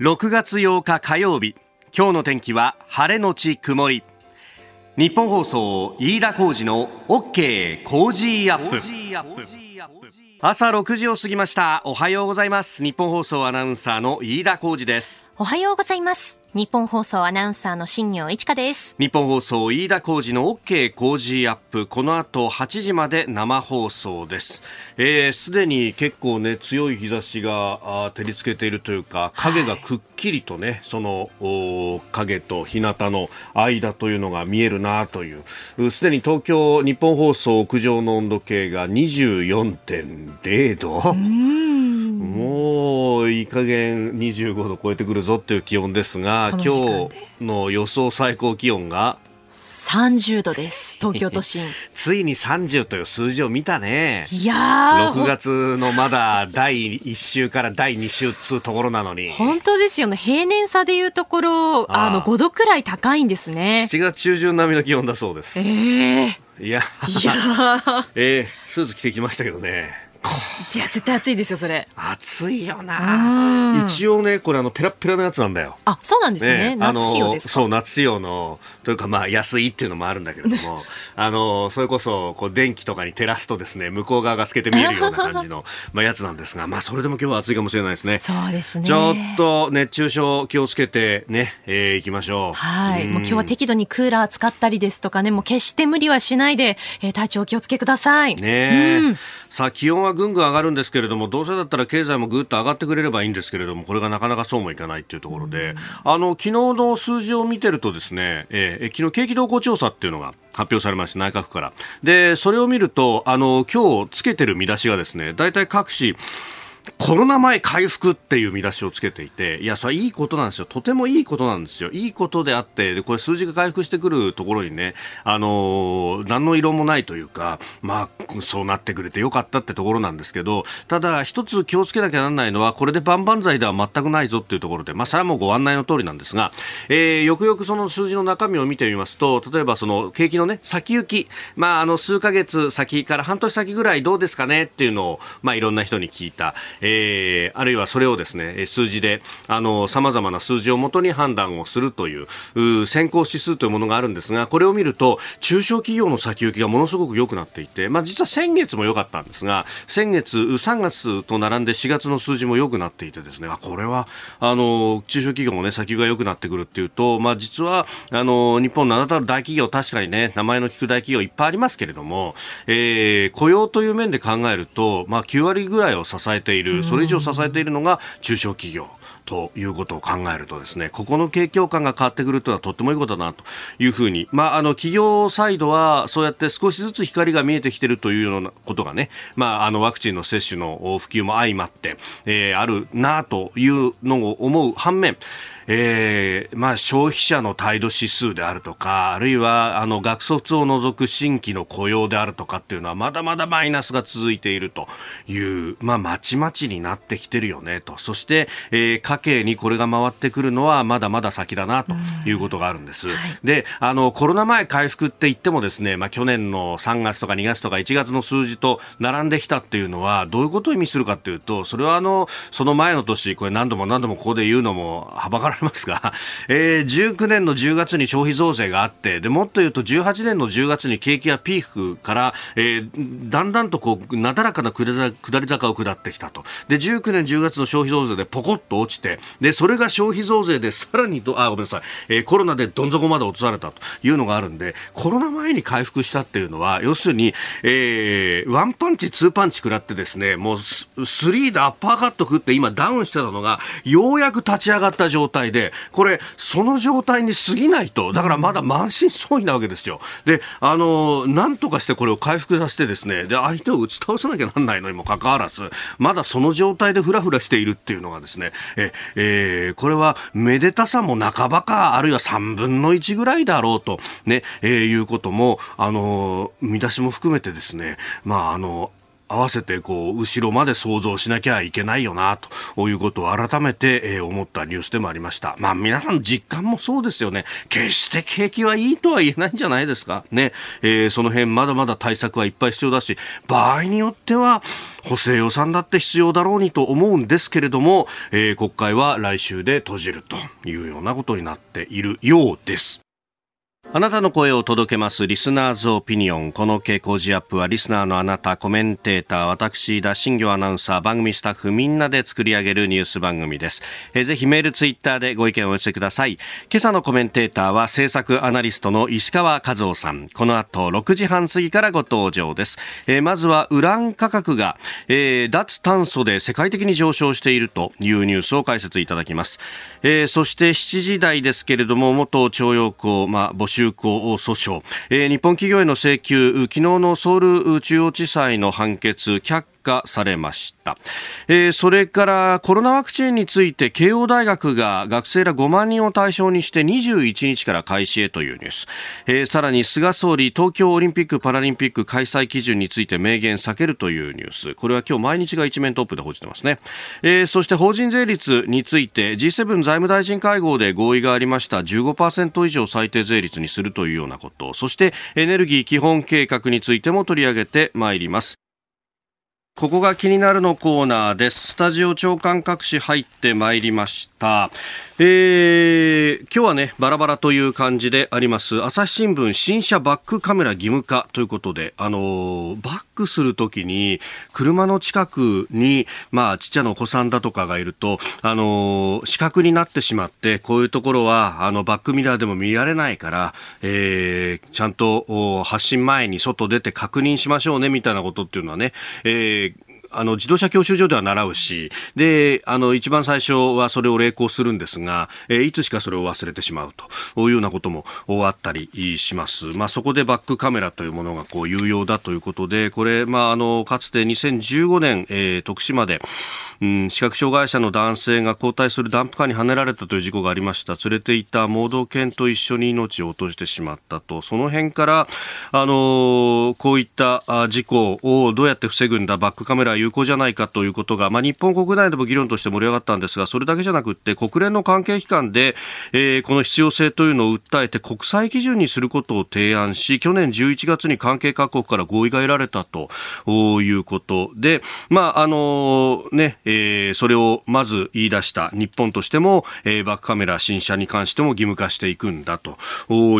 6月8日火曜日今日の天気は晴れのち曇り。日本放送飯田浩二の OK 工事アップ。朝6時を過ぎました。おはようございます。日本放送アナウンサーの飯田浩二です。おはようございます。日本放送アナウンサーの新業一華です。日本放送飯田浩二の OK 工事アップ。この後8時まで生放送です。すで、えー、に結構ね強い日差しが照りつけているというか影がくっきりとね、はい、その影と日向の間というのが見えるなという。すでに東京日本放送屋上の温度計が24.0度もういい加減25度超えてくるぞっていう気温ですが今日の予想最高気温が？30度です。東京都心。ついに30という数字を見たね。いやー。6月のまだ第1週から第2週つうところなのに。本当ですよね。平年差でいうところ、あの、5度くらい高いんですね。7月中旬並みの気温だそうです。ええー、いや、いや えー、スーツ着てきましたけどね。じゃあ絶対暑いですよそれ。暑いよな。一応ねこれあのペラペラのやつなんだよ。あそうなんですね、ね、夏仕様ですそう夏仕様のというかまあ安いっていうのもあるんだけれども あのそれこそこう電気とかに照らすとですね向こう側が透けて見えるような感じの まあやつなんですがまあそれでも今日は暑いかもしれないですね。そうですね。ちょっと熱中症気をつけてね、えー、いきましょう。はい。もう今日は適度にクーラー使ったりですとかねもう決して無理はしないで、えー、体調気をつけください。ね、うん、さあ気温ははぐんぐん上がるんですけれどもどうせだったら経済もぐっと上がってくれればいいんですけれどもこれがなかなかそうもいかないというところで、あの昨日の数字を見てるとですね、えー、昨日景気動向調査っていうのが発表されました内閣府から。でそれを見るとあの今日つけてる見出しがですね大体各紙コロナ前回復っていう見出しをつけていて、いや、それいいことなんですよ。とてもいいことなんですよ。いいことであって、で、これ数字が回復してくるところにね、あのー、何の色もないというか、まあ、そうなってくれてよかったってところなんですけど、ただ、一つ気をつけなきゃならないのは、これで万々歳では全くないぞっていうところで、まあ、それはもうご案内の通りなんですが、えー、よくよくその数字の中身を見てみますと、例えばその景気のね、先行き、まあ、あの、数ヶ月先から半年先ぐらいどうですかねっていうのを、まあ、いろんな人に聞いた。えー、あるいはそれをですね数字であの様々な数字をもとに判断をするという先行指数というものがあるんですがこれを見ると中小企業の先行きがものすごく良くなっていて、まあ、実は先月も良かったんですが先月3月と並んで4月の数字も良くなっていてですねこれはあの中小企業もね先行きが良くなってくるっていうと、まあ、実はあの日本の名だたる大企業確かにね名前の聞く大企業いっぱいありますけれども、えー、雇用という面で考えると、まあ、9割ぐらいを支えているそれ以上支えているのが中小企業。ということを考えるとですね、ここの景況感が変わってくるというのはとってもいいことだなというふうに、まあ、あの、企業サイドはそうやって少しずつ光が見えてきているというようなことがね、まあ、あの、ワクチンの接種の普及も相まって、えー、あるなというのを思う反面、えー、まあ、消費者の態度指数であるとか、あるいは、あの、学卒を除く新規の雇用であるとかっていうのは、まだまだマイナスが続いているという、まあ、まちまちになってきてるよね、と。そして、えー、家計にこれが回ってくるのは、まだまだ先だな、ということがあるんです。で、あの、コロナ前回復って言ってもですね、まあ、去年の3月とか2月とか1月の数字と並んできたっていうのは、どういうことを意味するかっていうと、それはあの、その前の年、これ何度も何度もここで言うのもはばかられますが、えー、19年の10月に消費増税があって、でもっと言うと18年の10月に景気がピークから、えー、だんだんとこう、なだらかな下り坂を下ってきたと。で、19年10月の消費増税でポコッと落ちて、で、それが消費増税でさらにど、あ、ごめんなさい、えー、コロナでどん底まで落とされたというのがあるんで、コロナ前に回復したっていうのは、要するに、えー、ワンパンチ、ツーパンチ食らってですね、もうス、スリーでアッパーカット食って今ダウンしてたのが、ようやく立ち上がった状態で、これ、その状態に過ぎないと、だからまだ満身創痍なわけですよ。で、あの、なんとかしてこれを回復させてですね、で、相手を打ち倒さなきゃなんないのにもかかわらず、まだその状態でふらふらしているっていうのがですね、え、えー、これはめでたさも半ばか、あるいは3分の1ぐらいだろうと、ね、えー、いうことも、あの、見出しも含めてですね、まあ、あの、合わせてこう後ろまで想像しなきゃいけないよなということを改めて、思ったニュースでもありました。まあ皆さん実感もそうですよね。決して景気はいいとは言えないんじゃないですか。ね。えー、その辺まだまだ対策はいっぱい必要だし、場合によっては補正予算だって必要だろうにと思うんですけれども、えー、国会は来週で閉じるというようなことになっているようです。あなたの声を届けますリスナーズオピニオン。この傾向時アップはリスナーのあなた、コメンテーター、私、田新行アナウンサー、番組スタッフみんなで作り上げるニュース番組です。えー、ぜひメール、ツイッターでご意見をお寄せください。今朝のコメンテーターは制作アナリストの石川和夫さん。この後6時半過ぎからご登場です。えー、まずはウラン価格が、えー、脱炭素で世界的に上昇しているというニュースを解説いただきます。えー、そして7時台ですけれども、元徴用工、まあ、募集中古訴訟、えー、日本企業への請求。昨日のソウル中央地裁の判決。却下されました、えー、それからコロナワクチンについて慶応大学が学生ら5万人を対象にして21日から開始へというニュース、えー、さらに菅総理東京オリンピック・パラリンピック開催基準について明言避けるというニュース。これは今日毎日が一面トップで報じてますね、えー、そして法人税率について G7 財務大臣会合で合意がありました。15%以上最低税率にするというようなこと。そしてエネルギー基本計画についても取り上げてまいります。ここが気になるのコーナーです。スタジオ長官各紙入ってまいりました。えー、今日はね、バラバラという感じであります。朝日新聞新車バックカメラ義務化ということで、あのバックするときに、車の近くに、まあ、ちっちゃなお子さんだとかがいると、あの死角になってしまって、こういうところは、あの、バックミラーでも見られないから、えー、ちゃんと発信前に外出て確認しましょうね、みたいなことっていうのはね、えーあの、自動車教習所では習うし、で、あの、一番最初はそれを励行するんですが、えー、いつしかそれを忘れてしまうというようなこともあったりします。まあ、そこでバックカメラというものがこう有用だということで、これ、まあ、あの、かつて2015年、えー、徳島で、うん、視覚障害者の男性が交代するダンプカーにはねられたという事故がありました。連れていた盲導犬と一緒に命を落としてしまったと。その辺から、あのこういった事故をどうやって防ぐんだ、バックカメラ有効じゃないかということが、まあ、日本国内でも議論として盛り上がったんですが、それだけじゃなくて、国連の関係機関で、えー、この必要性というのを訴えて国際基準にすることを提案し、去年11月に関係各国から合意が得られたということで、まあ、あのね、えー、それをまず言い出した日本としても、えー、バックカメラ新車に関しても義務化していくんだと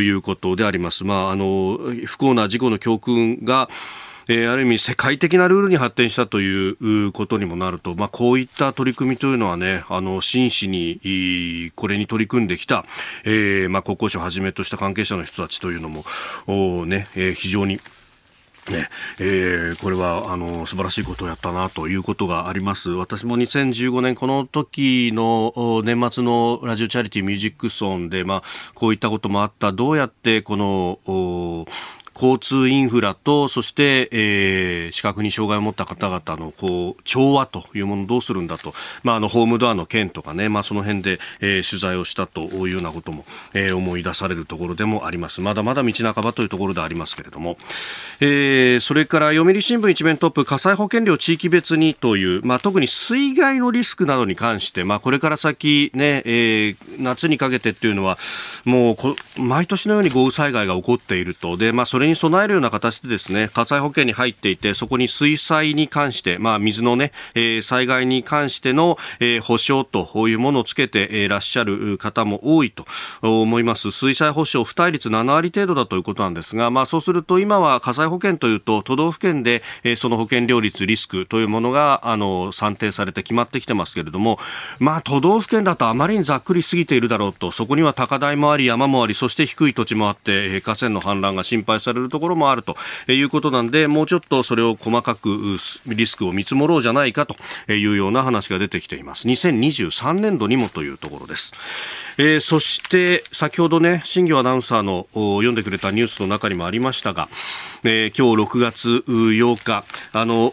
いうことであります。まあ、あの、不幸な事故の教訓が、えー、ある意味世界的なルールに発展したということにもなると、まあ、こういった取り組みというのはね、あの、真摯に、これに取り組んできた、えー、まあ、国交省をはじめとした関係者の人たちというのも、おね、えー、非常にねえー、これはあの素晴らしいことをやったなということがあります。私も2015年この時の年末のラジオチャリティミュージックソンで、まあ、こういったこともあった。どうやってこの交通インフラと、そして、えー、視覚に障害を持った方々の、こう、調和というものをどうするんだと、まあ、あの、ホームドアの件とかね、まあ、その辺で、えー、取材をしたというようなことも、えー、思い出されるところでもあります。まだまだ道半ばというところでありますけれども、えー、それから読売新聞一面トップ、火災保険料地域別にという、まあ、特に水害のリスクなどに関して、まあ、これから先ね、えー、夏にかけてっていうのは、もうこ、毎年のように豪雨災害が起こっていると、で、まあ、それに備えるような形でですね、火災保険に入っていて、そこに水災に関して、まあ、水のね、えー、災害に関しての、えー、保証というものをつけていらっしゃる方も多いと思います。水災保証付帯率7割程度だということなんですが、まあ、そうすると今は火災保険というと、都道府県で、えー、その保険料率、リスクというものが、あの、算定されて決まってきてますけれども、まあ、都道府県だとあまりにざっくりすぎているだろうと、そこには高台もあり、山もあり、そして低い土地もあって、河川の氾濫が心配されるところもあるということなんで、もうちょっとそれを細かくリスクを見積もろうじゃないかというような話が出てきています。2023年度にもというところです。えー、そして先ほどね、新業アナウンサーの読んでくれたニュースの中にもありましたが、えー、今日6月8日、あの、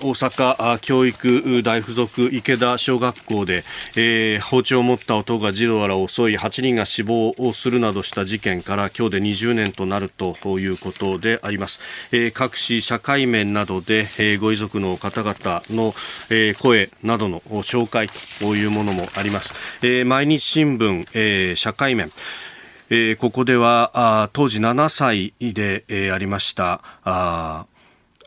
大阪教育大附属池田小学校で、えー、包丁を持った男が児童らを襲い8人が死亡をするなどした事件から今日で20年となるということであります、えー、各紙社会面などで、えー、ご遺族の方々の、えー、声などの紹介というものもあります、えー、毎日新聞、えー、社会面。えー、ここではあ当時7歳で、えー、ありましたあ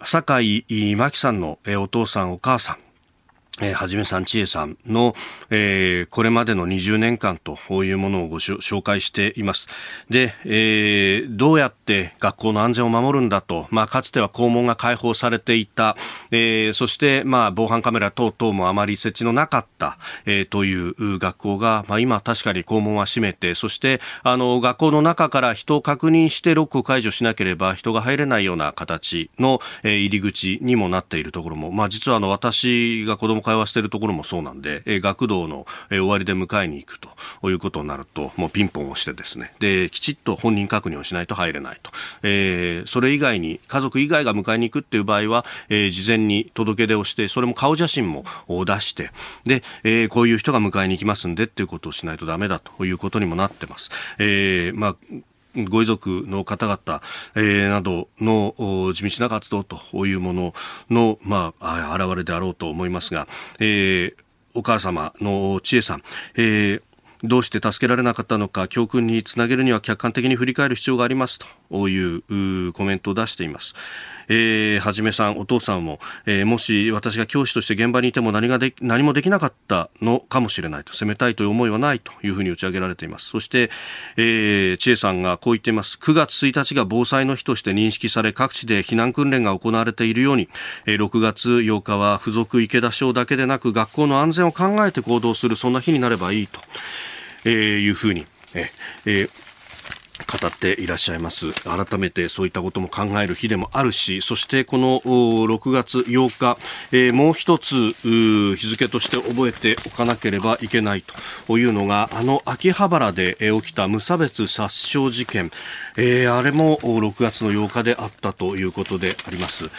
酒井真紀さんの、お父さんお母さん。えー、はじめさん、ちえさんの、えー、これまでの20年間というものをご紹介しています。で、えー、どうやって学校の安全を守るんだと、まあ、かつては校門が開放されていた、えー、そして、まあ、防犯カメラ等々もあまり設置のなかった、えー、という学校が、まあ、今確かに校門は閉めて、そして、あの、学校の中から人を確認してロックを解除しなければ人が入れないような形の、えー、入り口にもなっているところも、まあ、実はあの、私が子供会話しているところもそうなんで、えー、学童の、えー、終わりで迎えに行くということになると、もうピンポンをしてですね、で、きちっと本人確認をしないと入れないと。えー、それ以外に、家族以外が迎えに行くっていう場合は、えー、事前に届け出をして、それも顔写真も出して、で、えー、こういう人が迎えに行きますんでっていうことをしないとダメだということにもなってます。えー、まあご遺族の方々、えー、などの地道な活動というものの、まあ、現れであろうと思いますが、えー、お母様の千恵さん、えーどうして助けられなかったのか教訓につなげるには客観的に振り返る必要がありますというコメントを出しています。えー、はじめさん、お父さんも、えー、もし私が教師として現場にいても何がで何もできなかったのかもしれないと、責めたいという思いはないというふうに打ち上げられています。そして、えー、千恵さんがこう言っています。9月1日が防災の日として認識され、各地で避難訓練が行われているように、えー、6月8日は付属池田省だけでなく、学校の安全を考えて行動する、そんな日になればいいと、えー、いうふうに、えー、語っていらっしゃいます。改めてそういったことも考える日でもあるしそしてこの6月8日、えー、もう一つ日付として覚えておかなければいけないというのがあの秋葉原で起きた無差別殺傷事件、えー、あれも6月の8日であったということであります、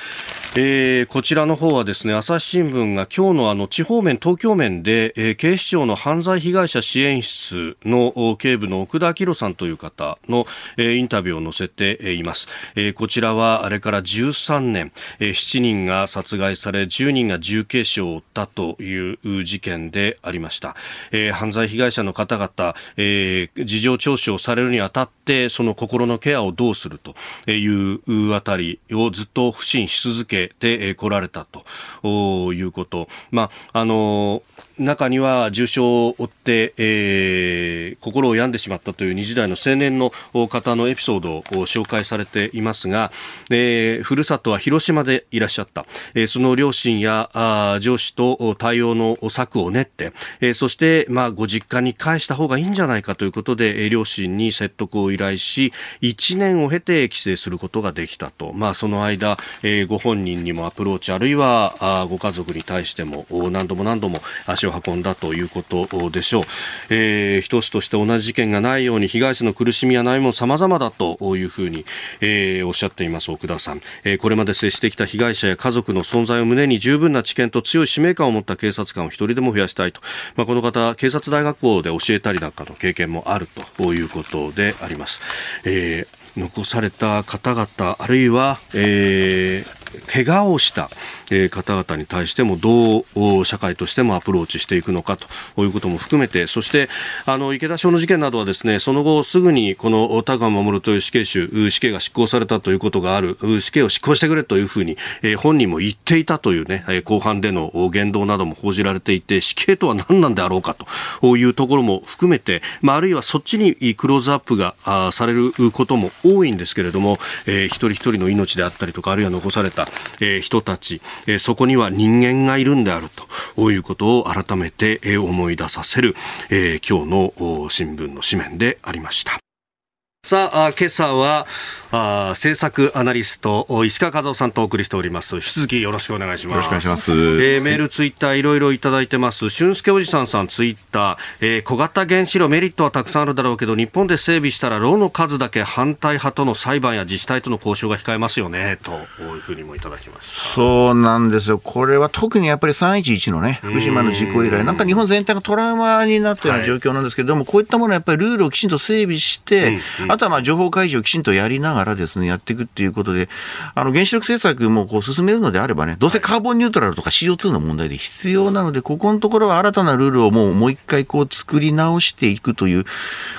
えー、こちらの方はですね朝日新聞が今日のあの地方面東京面で、えー、警視庁の犯罪被害者支援室の警部の奥田明さんという方の、えー、インタビューを載せています、えー、こちらはあれから13年、えー、7人が殺害され10人が重軽傷を負ったという事件でありました、えー、犯罪被害者の方々、えー、事情聴取をされるにあたってその心のケアをどうするというあたりをずっと不信し続けてこられたということ。まあ、あの中には重傷を負って、えー、心を病んでしまったという20代の青年の方のエピソードを紹介されていますが、えー、ふるさとは広島でいらっしゃった、えー、その両親やあ上司と対応の策を練って、えー、そして、まあ、ご実家に返した方がいいんじゃないかということで、えー、両親に説得を依頼し1年を経て帰省することができたと、まあ、その間、えー、ご本人にもアプローチあるいはあご家族に対しても何度も何度も足を運んだということでしょう、えー、一つとして同じ事件がないように被害者の苦しみや悩みも様々だというふうに、えー、おっしゃっています奥田さん、えー、これまで接してきた被害者や家族の存在を胸に十分な知見と強い使命感を持った警察官を一人でも増やしたいと、まあ、この方警察大学校で教えたりなんかの経験もあるということであります、えー、残された方々あるいは、えー怪我をした、え方々に対してもどう社会としてもアプローチしていくのかということも含めてそしてあの池田署の事件などはですねその後すぐにこの田川守という死刑囚死刑が執行されたということがある死刑を執行してくれというふうに、え本人も言っていたというね後半での言動なども報じられていて死刑とは何なんであろうかというところも含めて、まあ、あるいはそっちにクローズアップがされることも多いんですけれども、えー、一人一人の命であったりとかあるいは残されたた、え人たち、えそこには人間がいるんであるということを改めて、思い出させる、え今日の新聞の紙面でありました。さあ、今朝は、あ政策アナリスト、石川和夫さんとお送りしております。引き続きよろしくお願いします。よろしくお願いします。えー、メール、ツイッター、いろいろいただいてます。俊介おじさんさん、ツイッター、えー、小型原子炉メリットはたくさんあるだろうけど、日本で整備したら、炉の数だけ反対派との裁判や自治体との交渉が控えますよね、と、こういうふうにもいただきました。そうなんですよ。これは特にやっぱり311のね、福島の事故以来、なんか日本全体がトラウマになったような状況なんですけれども、はい、こういったものはやっぱりルールをきちんと整備して、うんうん、あとはまあ情報開示をきちんとやりながらですね、やっていくっていうことで、あの、原子力政策もこう進めるのであればね、どうせカーボンニュートラルとか CO2 の問題で必要なので、ここのところは新たなルールをもうもう一回こう作り直していくという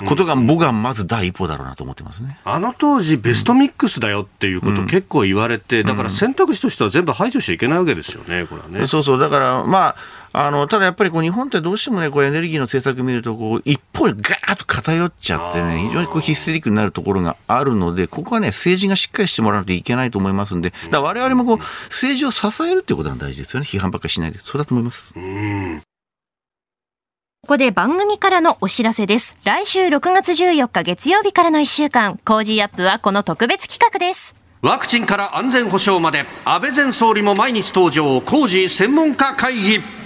ことが、僕はまず第一歩だろうなと思ってますね。あの当時、ベストミックスだよっていうこと結構言われて、だから選択肢としては全部排除しちゃいけないわけですよね、これはね。そうそう、だから、まあ、あの、ただやっぱりこう日本ってどうしてもね、こうエネルギーの政策見ると、こう、一方にガーッと偏っちゃってね、非常にこうヒステリックになるところがあるので、ここはね、政治がしっかりしてもらわないといけないと思いますんで、だ我々もこう、政治を支えるっていうことが大事ですよね。批判ばっかりしないで。そうだと思います。ここで番組からのお知らせです。来週6月14日月曜日からの1週間、コージーアップはこの特別企画です。ワクチンから安全保障まで、安倍前総理も毎日登場、コージー専門家会議。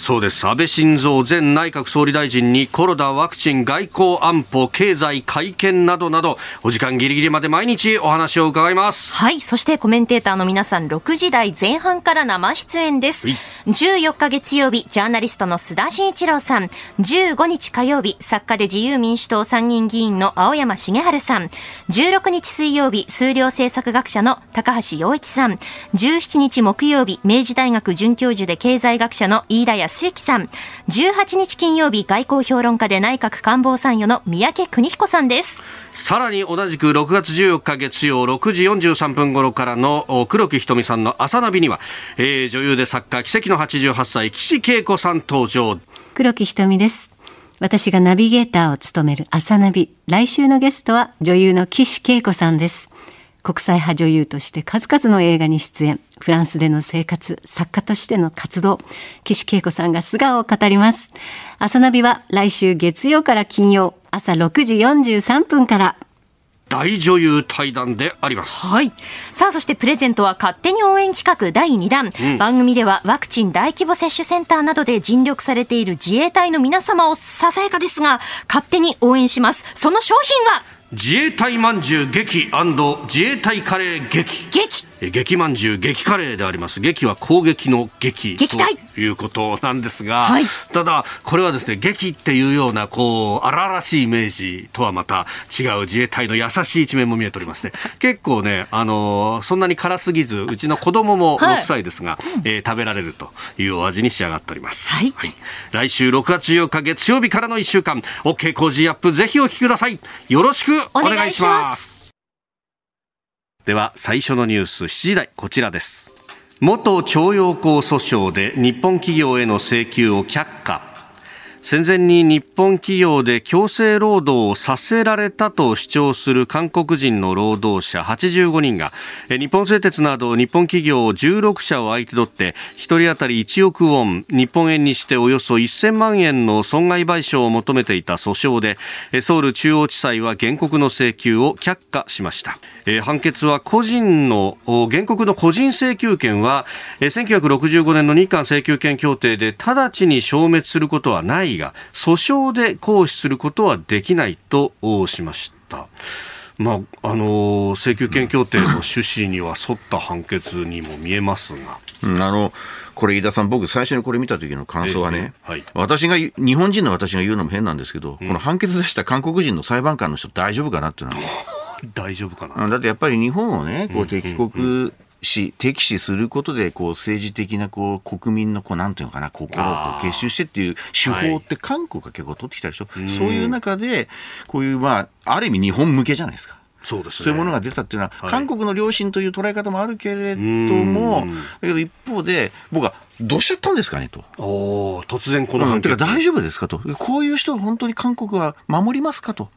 そうです。安倍晋三前内閣総理大臣にコロナワクチン外交安保経済会見などなどお時間ギリギリまで毎日お話を伺います。はい。そしてコメンテーターの皆さん6時台前半から生出演です。14日月曜日ジャーナリストの須田慎一郎さん。15日火曜日作家で自由民主党参議院議員の青山茂春さん。16日水曜日数量政策学者の高橋洋一さん。17日木曜日明治大学准教授で経済学者の飯田康之さん。18日金曜日、外交評論家で内閣官房参与の三宅邦彦さんです。さらに同じく6月14日月曜6時43分頃からの黒木瞳さんの朝ナビには、えー、女優で作家奇跡の88歳岸恵子さん登場黒木瞳です私がナビゲーターを務める朝ナビ来週のゲストは女優の岸恵子さんです国際派女優として数々の映画に出演フランスでの生活作家としての活動岸恵子さんが素顔を語ります朝ナビは来週月曜から金曜朝6時43分から大女優対談であります。はい。さあ、そしてプレゼントは勝手に応援企画第2弾、うん、番組ではワクチン大規模接種センターなどで尽力されている自衛隊の皆様をささやかですが、勝手に応援します。その商品は？自衛隊まんじゅう激自衛隊カレー激。激。激まんじゅう激カレーであります。激は攻撃の激。ということなんですが、はい、ただこれはですね激っていうようなこう荒々しいイメージとはまた違う自衛隊の優しい一面も見えておりまして結構ねあのそんなに辛すぎずうちの子供も6歳ですが、はい、えー、食べられるというお味に仕上がっております、はい、はい、来週6月14日月曜日からの1週間 OK 工事アップぜひお聞きください。よろしくお願いします。では最初のニュース7時台こちらです。元徴用工訴訟で日本企業への請求を却下。戦前に日本企業で強制労働をさせられたと主張する韓国人の労働者85人が日本製鉄など日本企業16社を相手取って1人当たり1億ウォン日本円にしておよそ1000万円の損害賠償を求めていた訴訟でソウル中央地裁は原告の請求を却下しました。判決は個人の原告の個人請求権は1965年の日韓請求権協定で直ちに消滅することはないが訴訟で行使することはできないとしました。まあ、あの請求権協定の趣旨には沿った判決にも見えますが。うん、あのこれ、飯田さん、僕、最初にこれ見た時の感想はね、私が、日本人の私が言うのも変なんですけど、うん、この判決出した韓国人の裁判官の人、大丈夫かなっていうのは、大丈夫かな。だってやっぱり日本をね、こう敵国視、敵視することで、こう政治的なこう国民のこうなんていうのかな、心をこう結集してっていう手法って韓国が結構取ってきたでしょ。はい、そういう中で、こういうまあ、ある意味日本向けじゃないですか。そうです、ね、そういうものが出たっていうのは、はい、韓国の良心という捉え方もあるけれども、だけど一方で、僕は、どうしちゃったんですかねと。お突然この判決、うん、てか大丈夫ですかと。こういう人本当に韓国は守りますかと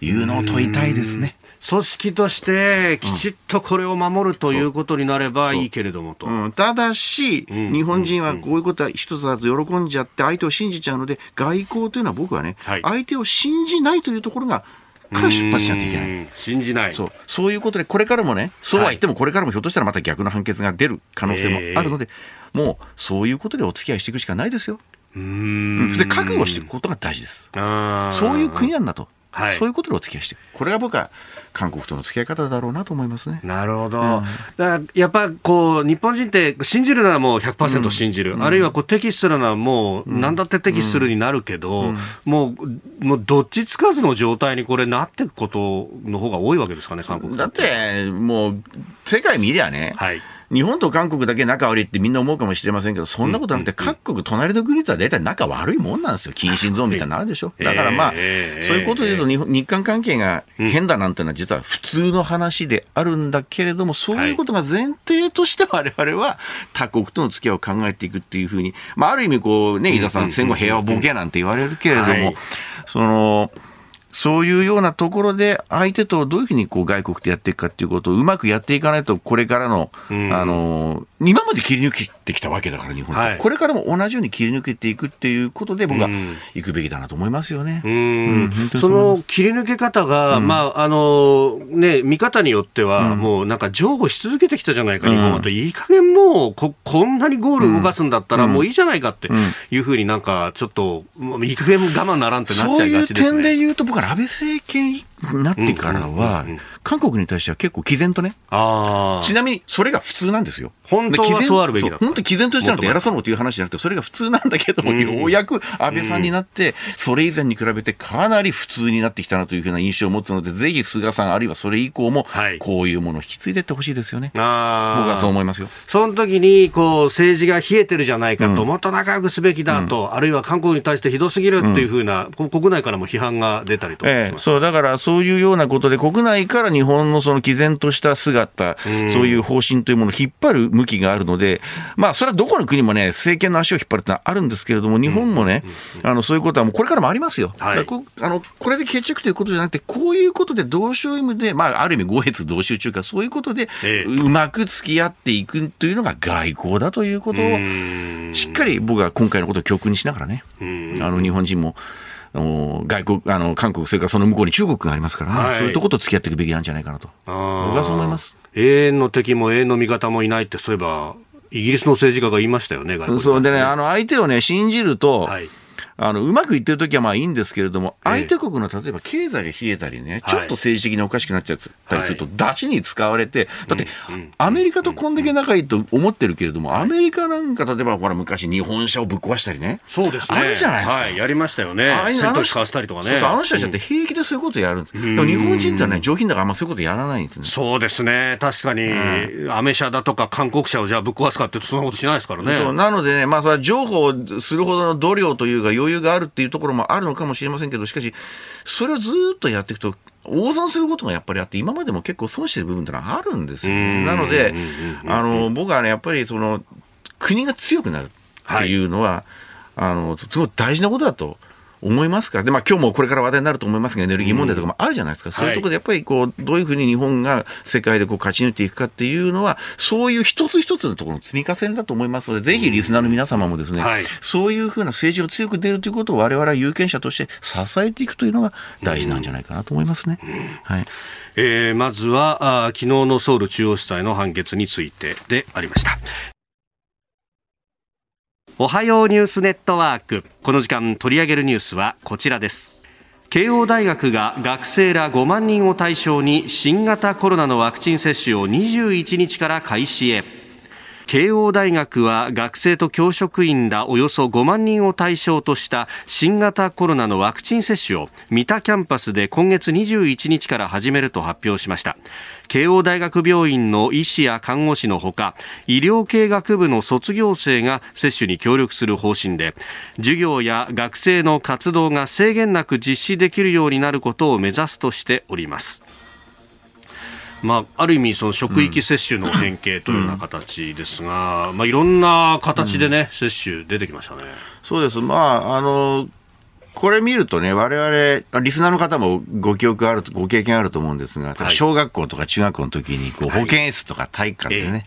いうのを問いたいですね。組織としてきちっとこれを守るということになればいいけれどもと。うん、ただし、日本人はこういうことは一つだと喜んじゃって相手を信じちゃうので、外交というのは僕はね、はい、相手を信じないというところがから出発しないといけない。信じない。そう。そういうことで、これからもね、そうは言っても、これからもひょっとしたらまた逆の判決が出る可能性もあるので、もう、そういうことでお付き合いしていくしかないですよ。ううんで覚悟していくことが大事です。そういう国なんだと。はいそういうことでお付き合いしていく。これが僕は韓国との付き合い方だろうなと思いますね。なるほど。だからやっぱこう、日本人って信じるならもう100%信じる。あるいはこう敵視するならもう何だって敵視するになるけど、もう、もうどっちつかずの状態にこれなっていくことの方が多いわけですかね、韓国だって、もう、世界見りゃね、はい。日本と韓国だけ仲悪いってみんな思うかもしれませんけど、そんなことなくて、各国、隣の国とは大体仲悪いもんなんですよ。近親ゾーンみたいになるでしょ。だからまあ、ええそういうことで言うと日本、日韓関係が変だなんてのは実は普通の話であるんだけれども、そういうことが前提として我々は他国との付き合いを考えていくっていうふうに、まあある意味こうね、飯田さん戦後平和ボケなんて言われるけれども、はいその、そういうようなところで、相手とどういうふうにこう外国とやっていくかっていうことをうまくやっていかないと、これからの、ん。あの、今まで切り抜けてきたわけだから、日本はい。これからも同じように切り抜けていくっていうことで、僕はうん行くべきだなと思いますよね。うん。うん本当にその切り抜け方が、まああのね、見方によっては、もうなんか譲歩し続けてきたじゃないか、日本はと、いい加減もうこ、こんなにゴール動かすんだったら、もういいじゃないかっていうふうになんか、ちょっと、いい加減我慢ならんってなっちゃいそういうがちですね。点で言うと、僕は安倍政権になってからは、韓国に対しては結構毅然とね、あちなみにそれが普通なんですよ。本当はそうあるべきだ本当毅然としてなんて偉そうなこと言う話じゃなくて、それが普通なんだけども、ようやく安倍さんになって、それ以前に比べてかなり普通になってきたなというふうな印象を持つので、ぜひ菅さん、あるいはそれ以降もはい、こういうものを引き継いでいってほしいですよね。僕はそう思いますよ。その時にこう政治が冷えてるじゃないかと、もっと仲良くすべきだと、あるいは韓国に対してひどすぎるっていうふうな、こ国内からも批判が出たりとかしええ、ます。そう、だからそういうようなことで、国内から日本のその毅然とした姿、そういう方針というものを引っ張る向きがあるので、まあ、それはどこの国もね、政権の足を引っ張るってのはあるんですけれども、日本もね、あの、そういうことはもうこれからもありますよ。はい。あのこれで決着ということじゃなくて、こういうことで同床異夢で、まあ、ある意味、五越同州中華、そういうことで、ええ。うまく付き合っていくというのが外交だということを、しっかり僕は今回のことを教訓にしながらね、あの日本人も、外国、あの韓国、それからその向こうに中国がありますからね、はい。そういうとこと付き合っていくべきなんじゃないかなと、僕はそう思います？永遠の敵も永遠の味方もいないって、そういえば、イギリスの政治家が言いましたよね、外国そうでね、あの相手をね、信じると、はいあのうまくいってるときはまあいいんですけれども、ええ相手国の例えば経済が冷えたりね、はいちょっと政治的におかしくなっちゃったりすると、出しに使われて、だってアメリカとこんだけ仲いいと思ってるけれども、アメリカなんか例えば、ほら、昔、日本車をぶっ壊したりね。そうですね。あるじゃないですかはい、やりましたよね。ああいう戦闘機買わせたりとかね。そうそう、あの人たちだって平気でそういうことやるんです。でも日本人ってね、上品だからあんまそういうことやらないんですね。そうですね。確かに、アメ車だとか韓国車をじゃあぶっ壊すかってそんなことしないですからね。そうなのでね、まあ、それは譲歩するほどの度量というか余裕があるっていうところもあるのかもしれませんけど、しかし、それをずーっとやっていくと、大損することがやっぱりあって、今までも結構損してる部分ってのはあるんですよ。んなので、あの、僕はね、やっぱりその、国が強くなるっていうのは、あの、すごい大事なことだと。思いますか？ら。で、まあ今日もこれから話題になると思いますが、エネルギー問題とかもあるじゃないですか。そういうところでやっぱりこう、どういうふうに日本が世界でこう勝ち抜いていくかっていうのは、そういう一つ一つのところの積み重ねだと思いますので、ぜひリスナーの皆様もですね、はいそういうふうな政治を強く出るということを我々は有権者として支えていくというのが大事なんじゃないかなと思いますね。はい。えーまずはあー昨日のソウル中央地裁の判決についてでありました。おはようニュースネットワーク。この時間取り上げるニュースはこちらです。慶応大学が学生ら5万人を対象に新型コロナのワクチン接種を21日から開始へ。慶応大学は学生と教職員らおよそ5万人を対象とした新型コロナのワクチン接種を三田キャンパスで今月21日から始めると発表しました。慶応大学病院の医師や看護師のほか医療系学部の卒業生が接種に協力する方針で授業や学生の活動が制限なく実施できるようになることを目指すとしております。まあ、ある意味、その職域接種の変形というような形ですが、まあ、いろんな形でね、接種出てきましたね。そうです。まあ、あの、これ見るとね、我々、リスナーの方もご記憶ある、ご経験あると思うんですが、はい小学校とか中学校の時に、こう、保健室とか体育館でね、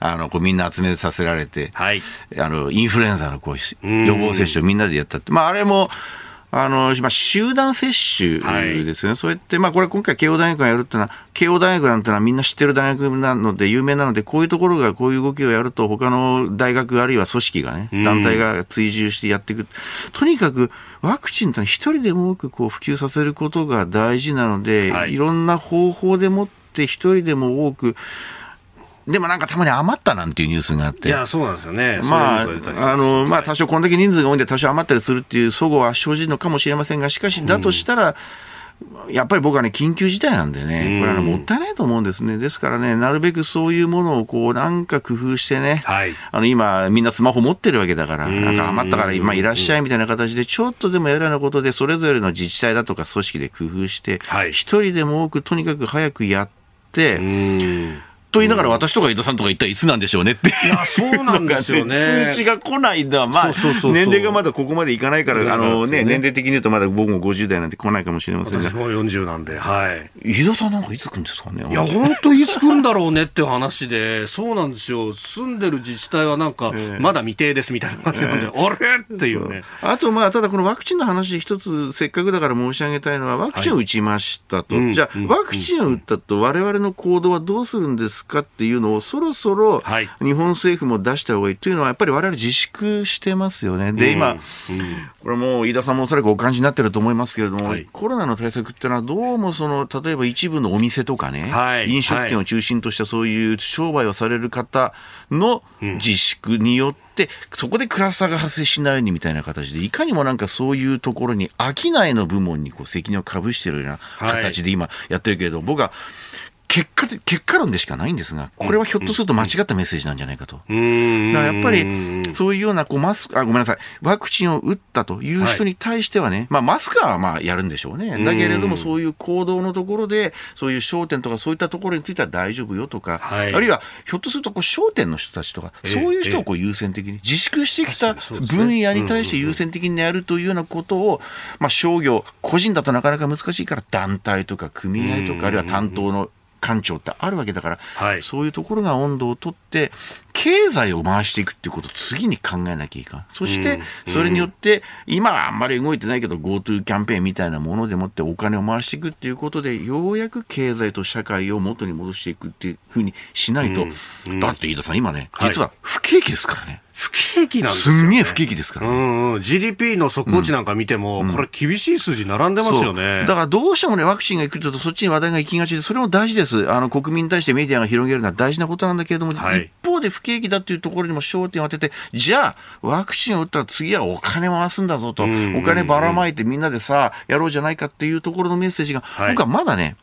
あの、こうみんな集めさせられて、はい。あの、インフルエンザのこう、ん予防接種をみんなでやったって。まあ、あれも、あの、まあ、集団接種ですね。はい、そうやって、まあ、これ今回慶応大学がやるっていうのは、慶応大学なんてのはみんな知ってる大学なので、有名なので、こういうところがこういう動きをやると、他の大学あるいは組織がね、団体が追従してやっていく。とにかく、ワクチンというのは一人でも多くこう普及させることが大事なので、はい、いろんな方法でもって一人でも多く、でもなんかたまに余ったなんていうニュースがあって。いや、そうなんですよね。まあ、あの、まあ、多少こんだけ人数が多いんで多少余ったりするっていう齟齬は生じるのかもしれませんが、しかし、だとしたら、うん、やっぱり僕はね、緊急事態なんでね、これは、ね、もったいないと思うんですね。ですからね、なるべくそういうものをこう、なんか工夫してね、はい、あの、今、みんなスマホ持ってるわけだから、なんか余ったから今いらっしゃいみたいな形で、ちょっとでもやるようなことで、それぞれの自治体だとか組織で工夫して、一、はい、人でも多くとにかく早くやって、と言いながら私とか伊藤さんとか一体いつなんでしょうねっていや、そうなんですよね。通知が来ないんだ。まあ、年齢がまだここまでいかないから、あのね、年齢的に言うとまだ僕も50代なんて来ないかもしれませんが。私も40なんで、はい。伊田さんなんかいつ来るんですかねいや、本当いつ来るんだろうねっていう話で、そうなんですよ。住んでる自治体はなんか、まだ未定ですみたいな感じなんで、あれっていうね。あと、まあ、ただこのワクチンの話一つ、せっかくだから申し上げたいのは、ワクチンを打ちましたと。じゃあ、ワクチンを打ったと我々の行動はどうするんですかっていうのをそろそろ日本政府も出した方がいいというのは、やっぱり我々自粛してますよね。で、今、これもう飯田さんもおそらくお感じになってると思いますけれども、はい、コロナの対策っていうのは、どうもその、例えば一部のお店とかね、はい、飲食店を中心としたそういう商売をされる方の自粛によって、そこでクラスターが発生しないようにみたいな形で、いかにもなんかそういうところに、商いの部門にこう責任をかぶしているような形で今やってるけれども、僕は結果結果論でしかないんですが、これはひょっとすると間違ったメッセージなんじゃないかと。だからやっぱり、そういうようなこうマスク、あ、ごめんなさい、ワクチンを打ったという人に対してはね、はい、まあマスクはまあやるんでしょうね。だけれども、そういう行動のところで、そういう商店とかそういったところについては大丈夫よとか、はい、あるいはひょっとするとこう商店の人たちとか、そういう人をこう優先的に、自粛してきた分野に対して優先的にやるというようなことを、まあ商業、個人だとなかなか難しいから団体とか組合とか、あるいは担当の官庁ってあるわけだから、はい、そういうところが温度をとって、経済を回していくっていうことを次に考えなきゃいかん。そして、それによって、今はあんまり動いてないけど、GoTo キャンペーンみたいなものでもってお金を回していくっていうことで、ようやく経済と社会を元に戻していくっていうふうにしないと、だって飯田さん、今ね、実は不景気ですからね。不景気なんですよ、ね、すんげえ不景気ですから、ね、うん、GDP の速報値なんか見ても、うん、これ、厳しい数字並んでますよね、だからどうしてもね、ワクチンがいくと、そっちに話題が行きがちで、それも大事です、あの国民に対してメディアが広げるのは大事なことなんだけれども、はい、一方で不景気だっていうところにも焦点を当てて、じゃあ、ワクチンを打ったら次はお金回すんだぞと、お金ばらまいてみんなでさ、やろうじゃないかっていうところのメッセージが、はい、僕はまだね、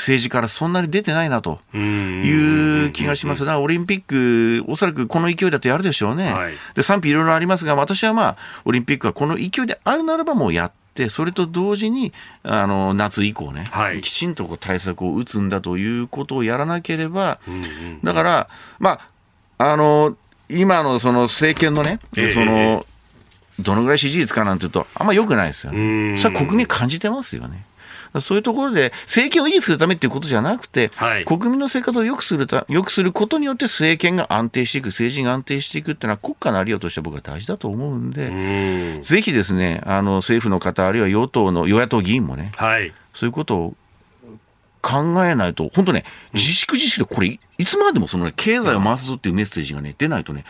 政治からそんなに出てないなという気がします。だからオリンピック、おそらくこの勢いだとやるでしょうね。はい、で賛否いろいろありますが、私はまあ、オリンピックはこの勢いであるならばもうやって、それと同時にあの夏以降ね、はい、きちんとこう対策を打つんだということをやらなければ、だから、まあ、あの今のその政権のね、えー、そのどのぐらい支持率かなんていうと、あんまよくないですよね。それは国民感じてますよね。そういうところで政権を維持するためっていうことじゃなくて、はい、国民の生活を良くするた良くすることによって政権が安定していく、政治が安定していくっていうのは国家のありようとして僕は大事だと思うんで、ぜひですね、あの政府の方、あるいは与党の与野党議員もね、はい、そういうことを考えないと、本当ね、自粛自粛でこれ、いつまでもその、ね、経済を回すぞっていうメッセージがね、出ないとね、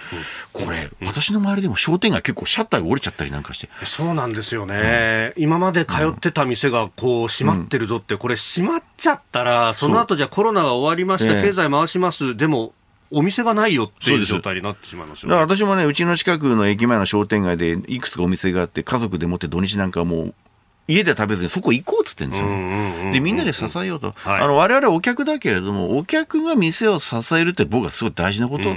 これ、私の周りでも商店街結構シャッターが降りちゃったりなんかして。そうなんですよね。うん、今まで通ってた店がこう、閉まってるぞって、これ閉まっちゃったら、その後じゃコロナが終わりました、経済回します、でも、お店がないよっていう状態になってしまいますよ、ね、だから私もね、うちの近くの駅前の商店街でいくつかお店があって、家族でもって土日なんかもう、家で食べずにそこ行こうっつってんですよ、ね。で、みんなで支えようと。はい、あの、我々お客だけれども、お客が店を支えるって僕はすごい大事なこと。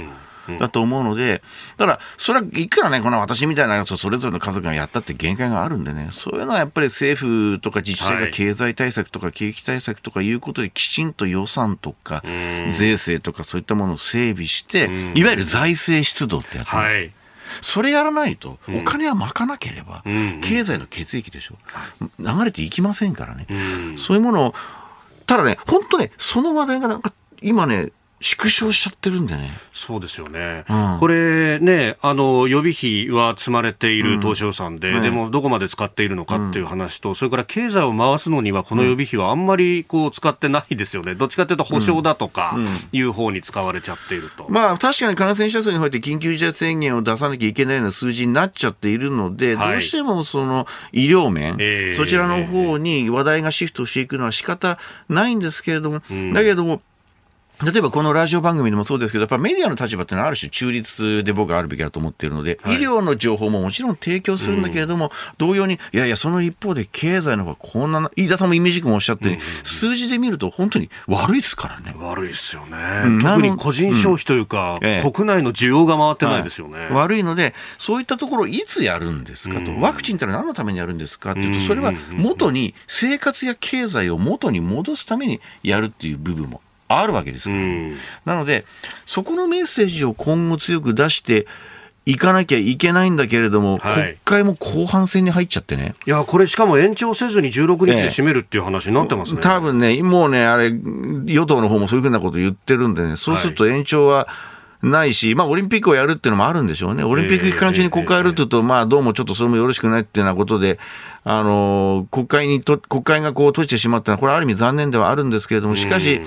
だと思うので、だから、それはいくらね、この私みたいなそれぞれの家族がやったって限界があるんでね、そういうのはやっぱり政府とか自治体が経済対策とか景気対策とかいうことできちんと予算とか税制とかそういったものを整備して、いわゆる財政出動ってやつ、ね、はいそれやらないと、お金はまかなければ、経済の血液でしょ。流れていきませんからね。そういうものを、ただね、本当ね、その話題がなんか、今ね、縮小しちゃってるんでね。そうですよね。うん、これね、あの、予備費は積まれている当初予算で、うん、でもどこまで使っているのかっていう話と、うん、それから経済を回すのにはこの予備費はあんまりこう使ってないですよね。どっちかというと保証だとかいう方に使われちゃっていると。まあ確かに感染者数において緊急事態宣言を出さなきゃいけないような数字になっちゃっているので、はい、どうしてもその医療面、えー、そちらの方に話題がシフトしていくのは仕方ないんですけれども、だけども、例えばこのラジオ番組でもそうですけど、やっぱメディアの立場ってのはある種中立で僕はあるべきだと思っているので、はい、医療の情報ももちろん提供するんだけれども、うん、同様に、いやいや、その一方で経済の方がこんな、飯田さんもイメージ君もおっしゃって、うんうんうん、数字で見ると本当に悪いですからね。悪いですよね。うん、特に個人消費というか、うん。ええ、国内の需要が回ってないですよね、はい、悪いので、そういったところをいつやるんですかと、ワクチンってのは何のためにやるんですかっていうと、それは元に、生活や経済を元に戻すためにやるっていう部分もあるわけですから、ね、なので、そこのメッセージを今後強く出して、行かなきゃいけないんだけれども、はい、国会も後半戦に入っちゃってね。いや、これしかも延長せずに16日で締めるっていう話になってますね。ええ、多分ね、もうね、あれ、与党の方もそういうふうなこと言ってるんでね、そうすると延長は、ないし、まあ、オリンピックをやるっていうのもあるんでしょうね。オリンピック期間中に国会やるっていうと、まあ、どうもちょっとそれもよろしくないっていうようなことで、あの、国会にと、国会がこう閉じてしまったのは、これある意味残念ではあるんですけれども、しかし、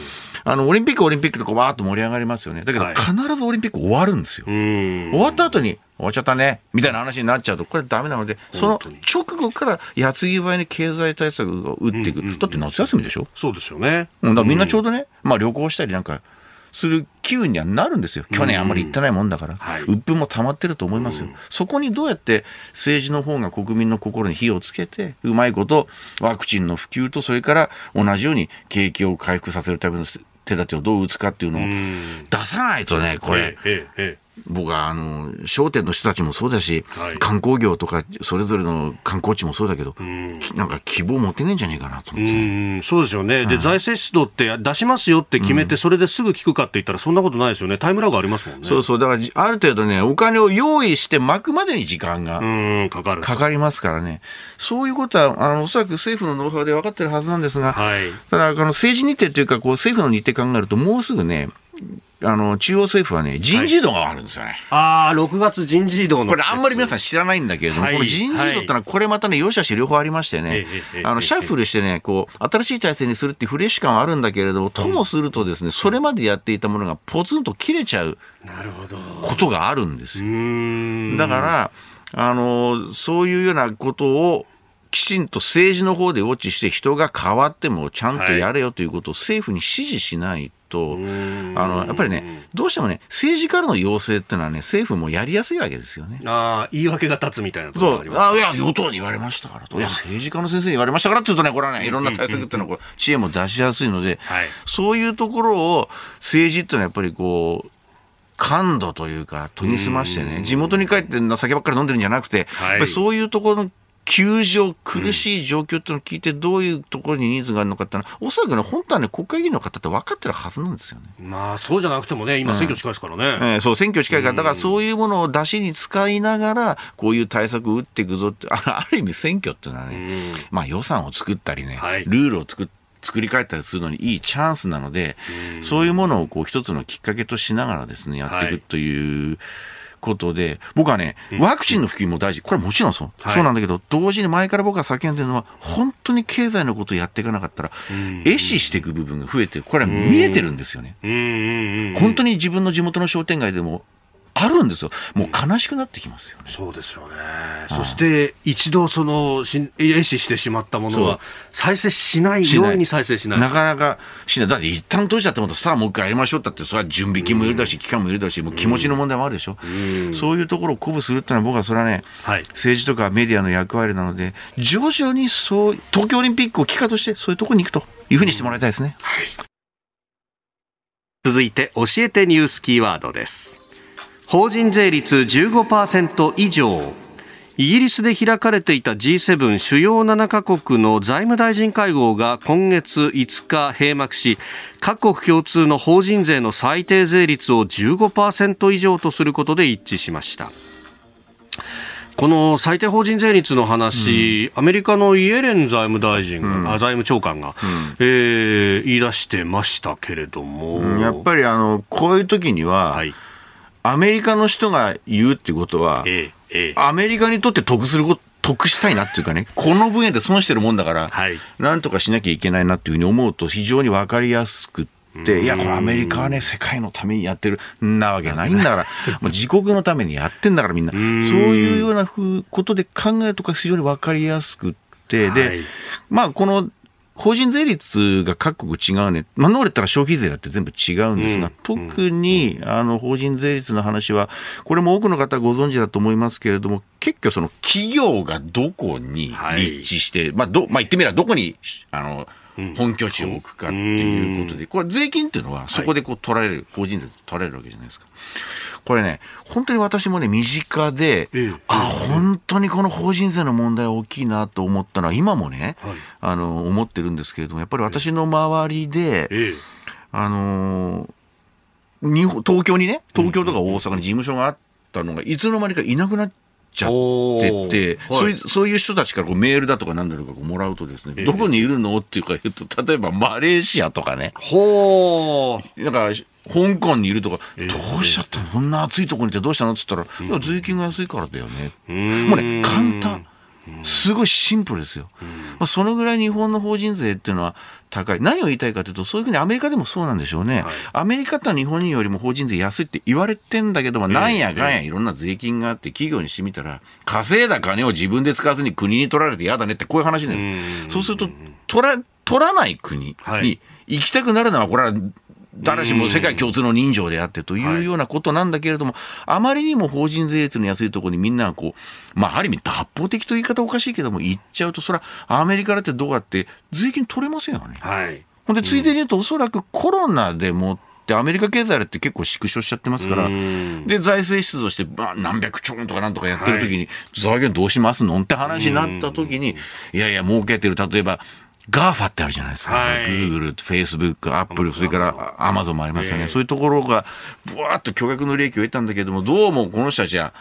あの、オリンピック、オリンピックとこう、わーっと盛り上がりますよね。だけど、必ずオリンピック終わるんですよ。終わった後に、終わっちゃったね、みたいな話になっちゃうと、これダメなので、その直後から矢継ぎ早に経済対策を打っていく。だって夏休みでしょ？そうですよね。うん、だからみんなちょうどね、まあ旅行したりなんか、する機運にはなるんですよ。去年あんまり行ってないもんだから。はい、鬱憤も溜まってると思いますよ。そこにどうやって政治の方が国民の心に火をつけて、うまいことワクチンの普及と、それから同じように景気を回復させるための手立てをどう打つかっていうのを出さないとね、これ。えええ僕はあの商店の人たちもそうだし、はい、観光業とかそれぞれの観光地もそうだけど、ん。なんか希望持てねえんじゃねえかなと思って。そうですよね、うん、で財政出動って出しますよって決めて、それですぐ聞くかって言ったら、そんなことないですよね、タイムラグありますもんね。そうそう、だからある程度ね、お金を用意して巻くまでに時間がかかる。かかりますからね、そういうことはあのおそらく政府のノウハウで分かってるはずなんですが、はい、ただ、あの政治日程というかこう、政府の日程考えると、もうすぐね、あの、中央政府はね、人事異動があるんですよね。はい、ああ、6月人事異動の。これあんまり皆さん知らないんだけれども、はい、この人事異動ってのは、これまたね、よしあし両方ありましてね、あの、シャッフルしてね、こう、新しい体制にするっていうフレッシュ感はあるんだけれども、ともするとですね、それまでやっていたものがポツンと切れちゃうことがあるんですよ。だから、あの、そういうようなことを、きちんと政治の方でウォッチして人が変わってもちゃんとやれよということを政府に指示しないと、あのやっぱりね、どうしてもね、政治からの要請っていうのはね、政府もやりやすいわけですよね。ああ、言い訳が立つみたいなところあります。あいや、与党に言われましたからと、いや、政治家の先生に言われましたからって言うとね、これはね、いろんな対策っていうのは知恵も出しやすいので、はい、そういうところを政治っていうのはやっぱりこう、感度というか、研ぎ澄ましてね、地元に帰って酒ばっかり飲んでるんじゃなくて、はい、やっぱりそういうところの窮状、苦しい状況っていうのを聞いて、どういうところにニーズがあるのかってのは、おそらくね、本当はね、国会議員の方って分かってるはずなんですよね。まあ、そうじゃなくてもね、今、選挙近いですからね。うん、えー、そう、選挙近いから、だからそういうものを出しに使いながら、こういう対策を打っていくぞって、ある意味、選挙っていうのはね、まあ、予算を作ったりね、はい、ルールを作って、作り変えたりするのにいいチャンスなので、そういうものをこう一つのきっかけとしながらですね、やっていくという、はいことで、僕はね、ワクチンの普及も大事。これはもちろんそう。はい、そうなんだけど、同時に前から僕が叫んでるのは、本当に経済のことをやっていかなかったら、壊死していく部分が増えてる。これは見えてるんですよね。本当に自分の地元の商店街でも、あるんですよ。もう悲しくなってきますよね。そうですよね。そして一度その壊死してしまったものは再生しないように再生しない。なかなかしない。だって一旦閉じちゃったものさあもう一回やりましょうってってそれは準備金もいるだし、期間もいるだし、もう気持ちの問題もあるでしょ。うそういうところを鼓舞するっていうのは僕はそれはね、はい、政治とかメディアの役割なので、徐々にそう、東京オリンピックを機会としてそういうところに行くというふうにしてもらいたいですね。はい、続いて教えてニュースキーワードです。法人税率15%以上。イギリスで開かれていた G7 主要7カ国の財務大臣会合が今月5日閉幕し各国共通の法人税の最低税率を15%以上とすることで一致しました。この最低法人税率の話、うん、アメリカのイエレン財務大臣、うん、財務長官が、うん、えー、言い出してましたけれども、やっぱりあのこういう時には、はい、アメリカの人が言うっていうことは、えええ、アメリカにとって得すること得したいなっていうかね、この分野で損してるもんだから、はい、なんとかしなきゃいけないなっていうふうに思うと、非常に分かりやすくて、いや、これアメリカはね、世界のためにやってる。んなわけないんだから、もう自国のためにやってんだからみんな、そういうようなふうことで考えるとか非常に分かりやすくて、で、はい、まあ、この法人税率が各国違うね。まあ、ノーレったら消費税だって全部違うんですが、うん、特に、あの、法人税率の話は、これも多くの方ご存知だと思いますけれども、結局その企業がどこに立地して、はい、まあ、ど、まあ、言ってみればどこに、あの、本拠地を置くかっていうことで、これ税金っていうのはそこでこう取られる、法人税取られるわけじゃないですか。これね、本当に私もね、身近で、ええ、あ、本当にこの法人税の問題大きいなと思ったのは、今もね、はい、あの、思ってるんですけれども、やっぱり私の周りで、え、あの日本、東京にね、東京とか大阪に事務所があったのが、いつの間にかいなくなっちゃってて、はい、そういうそういう人たちからこうメールだとかなんだろうかもらうとですね、どこにいるの？っていうか言うと、例えばマレーシアとかね。ほー。なんか、香港にいるとか、どうしちゃったの？こんな暑いとこにいてどうしたの？って言ったら、いや、税金が安いからだよね。もうね、簡単。すごいシンプルですよ。まあ、そのぐらい日本の法人税っていうのは高い。何を言いたいかというと、そういうふうにアメリカでもそうなんでしょうね。はい、アメリカと日本人よりも法人税安いって言われてんだけども、なんやかんやいろんな税金があって企業にしてみたら、稼いだ金を自分で使わずに国に取られて嫌だねってこういう話なんです。そうすると、取ら、取らない国に行きたくなるのは、これは誰しも世界共通の人情であってというようなことなんだけれども、あまりにも法人税率の安いところにみんながこう、まあ、ある意味脱法的という言い方おかしいけども、言っちゃうと、それはアメリカだってどうやって税金取れませんよね。はい。ほんで、ついでに言うと、おそらくコロナでもって、アメリカ経済って結構縮小しちゃってますから、で、財政出動して、まあ、何百兆円とかなんとかやってる時に、はい、財源どうしますのって話になった時に、いやいや、儲けてる、例えば、 GAFA ってあるじゃないですか。はい、グーグル、フェイスブック、アップル、それからアマゾンもありますよね。そういうところが、ぶわーっと巨額の利益を得たんだけども、どうもこの人たちは、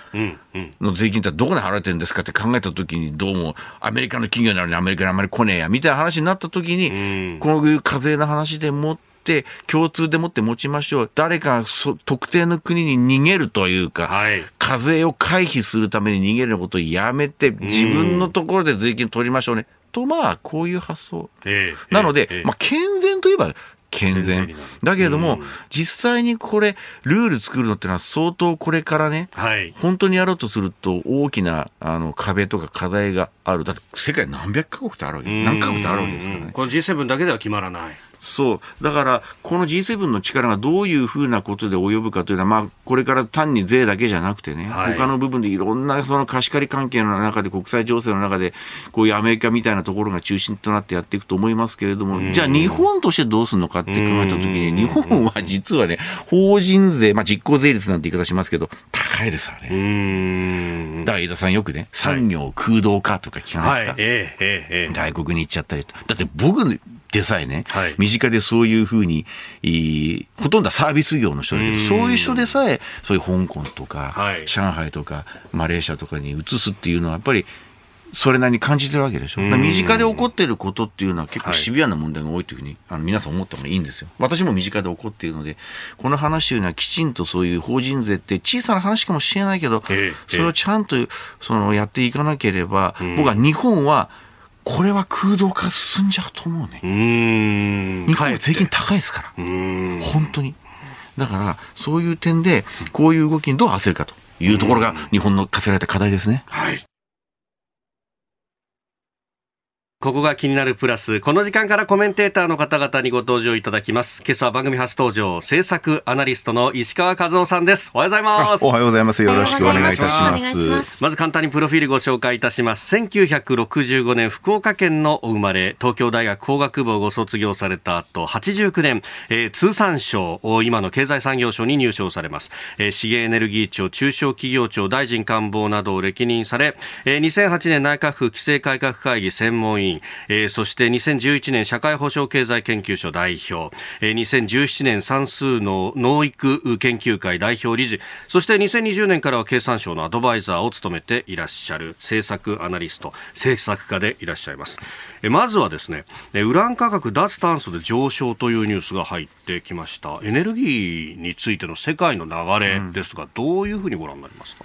の税金ってどこで払われてるんですかって考えたときに、どうもアメリカの企業なのにアメリカにあまり来ねえや、みたいな話になったときに、こういう課税の話でもって、共通でもって持ちましょう。誰か特定の国に逃げるというか、はい、課税を回避するために逃げることをやめて、自分のところで税金取りましょうね。とまあこういう発想、えー、なので、えー、まあ、健全といえば健全。だけれども、うん、実際にこれルール作るのってのは相当これからね、はい、本当にやろうとすると大きなあの壁とか課題がある。だって世界何百カ国ってあるわけです。何カ国ってあるわけですからね。この G7 だけでは決まらないそう。だから、この G7 の力がどういうふうなことで及ぶかというのは、まあ、これから単に税だけじゃなくてね、はい、他の部分でいろんなその貸し借り関係の中で、国際情勢の中で、こういうアメリカみたいなところが中心となってやっていくと思いますけれども、じゃあ日本としてどうするのかって考えたときに、日本は実はね、法人税、まあ実効税率なんて言い方しますけど、高いですからね。だから飯田さんよくね、産業空洞化とか聞かないですか、はい。ええええ、外国に行っちゃったりだって僕、でさえね、はい、身近でそういうふうに、ほとんどはサービス業の人だけど、そういう人でさえ、そういう香港とか、はい、上海とか、マレーシアとかに移すっていうのは、やっぱり、それなりに感じてるわけでしょ。身近で起こっていることっていうのは結構シビアな問題が多いというふうに、あの皆さん思った方がいいんですよ。私も身近で起こっているので、この話というのはきちんとそういう法人税って小さな話かもしれないけど、それをちゃんとそのやっていかなければ、僕は日本は、これは空洞化進んじゃうと思うね。う日本は税金高いですから。本当に。だから、そういう点で、こういう動きにどう合わせるかというところが、日本の課せられた課題ですね。はい。ここが気になるプラス。この時間からコメンテーターの方々にご登場いただきます。今朝は番組初登場、政策アナリストの石川和夫さんです。おはようございます。おはようございます。よろしくお願いいたします。まず簡単にプロフィールご紹介いたします。1965年、福岡県のお生まれ、東京大学工学部をご卒業された後、89年、えー、通産省、今の経済産業省に入省されます。えー、資源エネルギー庁、中小企業庁、大臣官房などを歴任され、えー、2008年内閣府規制改革会議専門委員、員、えー、そして2011年社会保障経済研究所代表、えー、2017年算数の農育研究会代表理事そして2020年からは経産省のアドバイザーを務めていらっしゃる政策アナリスト政策家でいらっしゃいます、えー、まずはですねウラン価格脱炭素で上昇というニュースが入ってきました。エネルギーについての世界の流れですが、うん、どういうふうにご覧になりますか？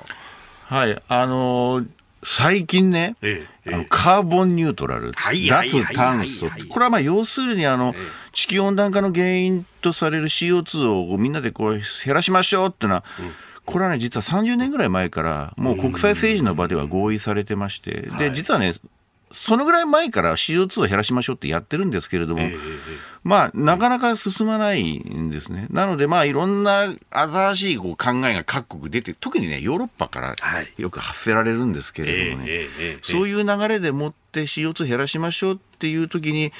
はいあのー最近ね、ええ、あのカーボンニュートラル、脱炭素、これはまあ要するにあの、地球温暖化の原因とされる CO2 をみんなでこう減らしましょうっていうのは、うん、これはね、実は30年ぐらい前から、もう国際政治の場では合意されてまして、で実はね、そのぐらい前から CO2 を減らしましょうってやってるんですけれども、えー、まあ、なかなか進まないんですね。なので、まあ、いろんな新しいこう考えが各国出て、特にね、ヨーロッパからよく発せられるんですけれどもね、そういう流れでもって CO2 減らしましょうっていう時に、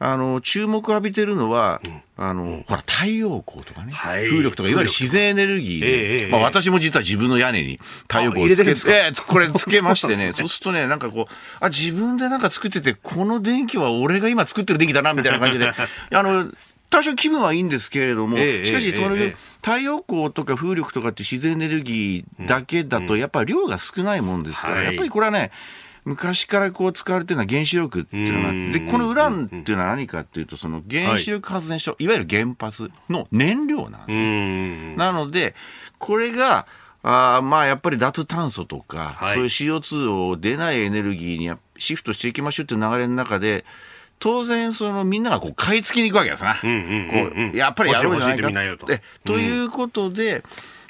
あの注目を浴びてるのは、うん、あのほら太陽光とかね、はい、風力とかいわゆる自然エネルギー、まあ、私も実は自分の屋根に太陽光をつけてこれ つけましてね。そうするとねなんかこうあ自分でなんか作っててこの電気は俺が今作ってる電気だなみたいな感じで。あの多少気分はいいんですけれども、しかし、その、太陽光とか風力とかって自然エネルギーだけだと、やっぱり量が少ないもんですから、やっぱりこれはね、昔からこう使われてるのは原子力っていうのがあって、で、このウランっていうのは何かっていうと、その原子力発電所、はい、いわゆる原発の燃料なんですよ。なので、これが、あまあやっぱり脱炭素とか、はい、そういう CO2 を出ないエネルギーにシフトしていきましょうっていう流れの中で、当然そのみんながこう買い付けに行くわけですな。こうやっぱりやろうじゃないかと。ということで、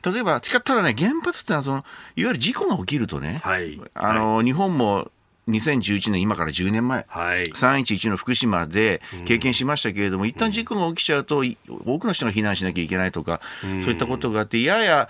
例えば、ただね、原発ってのはその、いわゆる事故が起きるとね、はい、あの、はい、日本も2011年、今から10年前、はい、311の福島で経験しましたけれども、うん、一旦事故が起きちゃうと、多くの人が避難しなきゃいけないとか、うん、そういったことがあって、やや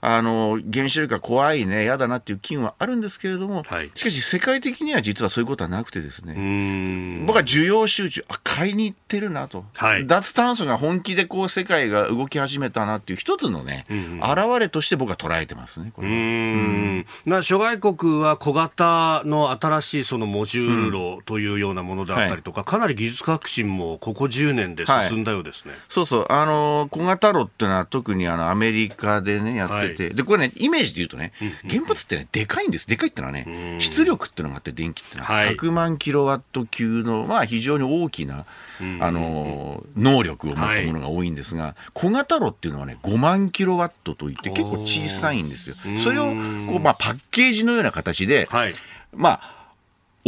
あの原子力が怖いね、嫌だなっていう機運はあるんですけれども、はい、しかし世界的には実はそういうことはなくてですね、僕は需要集中、あ買いに行ってるなと、はい、脱炭素が本気でこう世界が動き始めたなっていう一つのね、表れとして僕は捉えてますね、これうん。な諸外国は小型の新しいそのモジュールというようなものであったりとか、うんはい、かなり技術革新もここ10年で進んだようですね。そうそう。あの小型炉っていうのは特にあのアメリカでねやってて、で、これね、イメージで言うとね、原発ってね、でかいんです。でかいってのはね、出力っていうのがあって、電気ってのは、100万キロワット級の、まあ、非常に大きな、あの、能力を持ったものが多いんですが、小型炉っていうのはね、5万キロワットといって結構小さいんですよ。それを、こう、まあ、パッケージのような形で、まあ、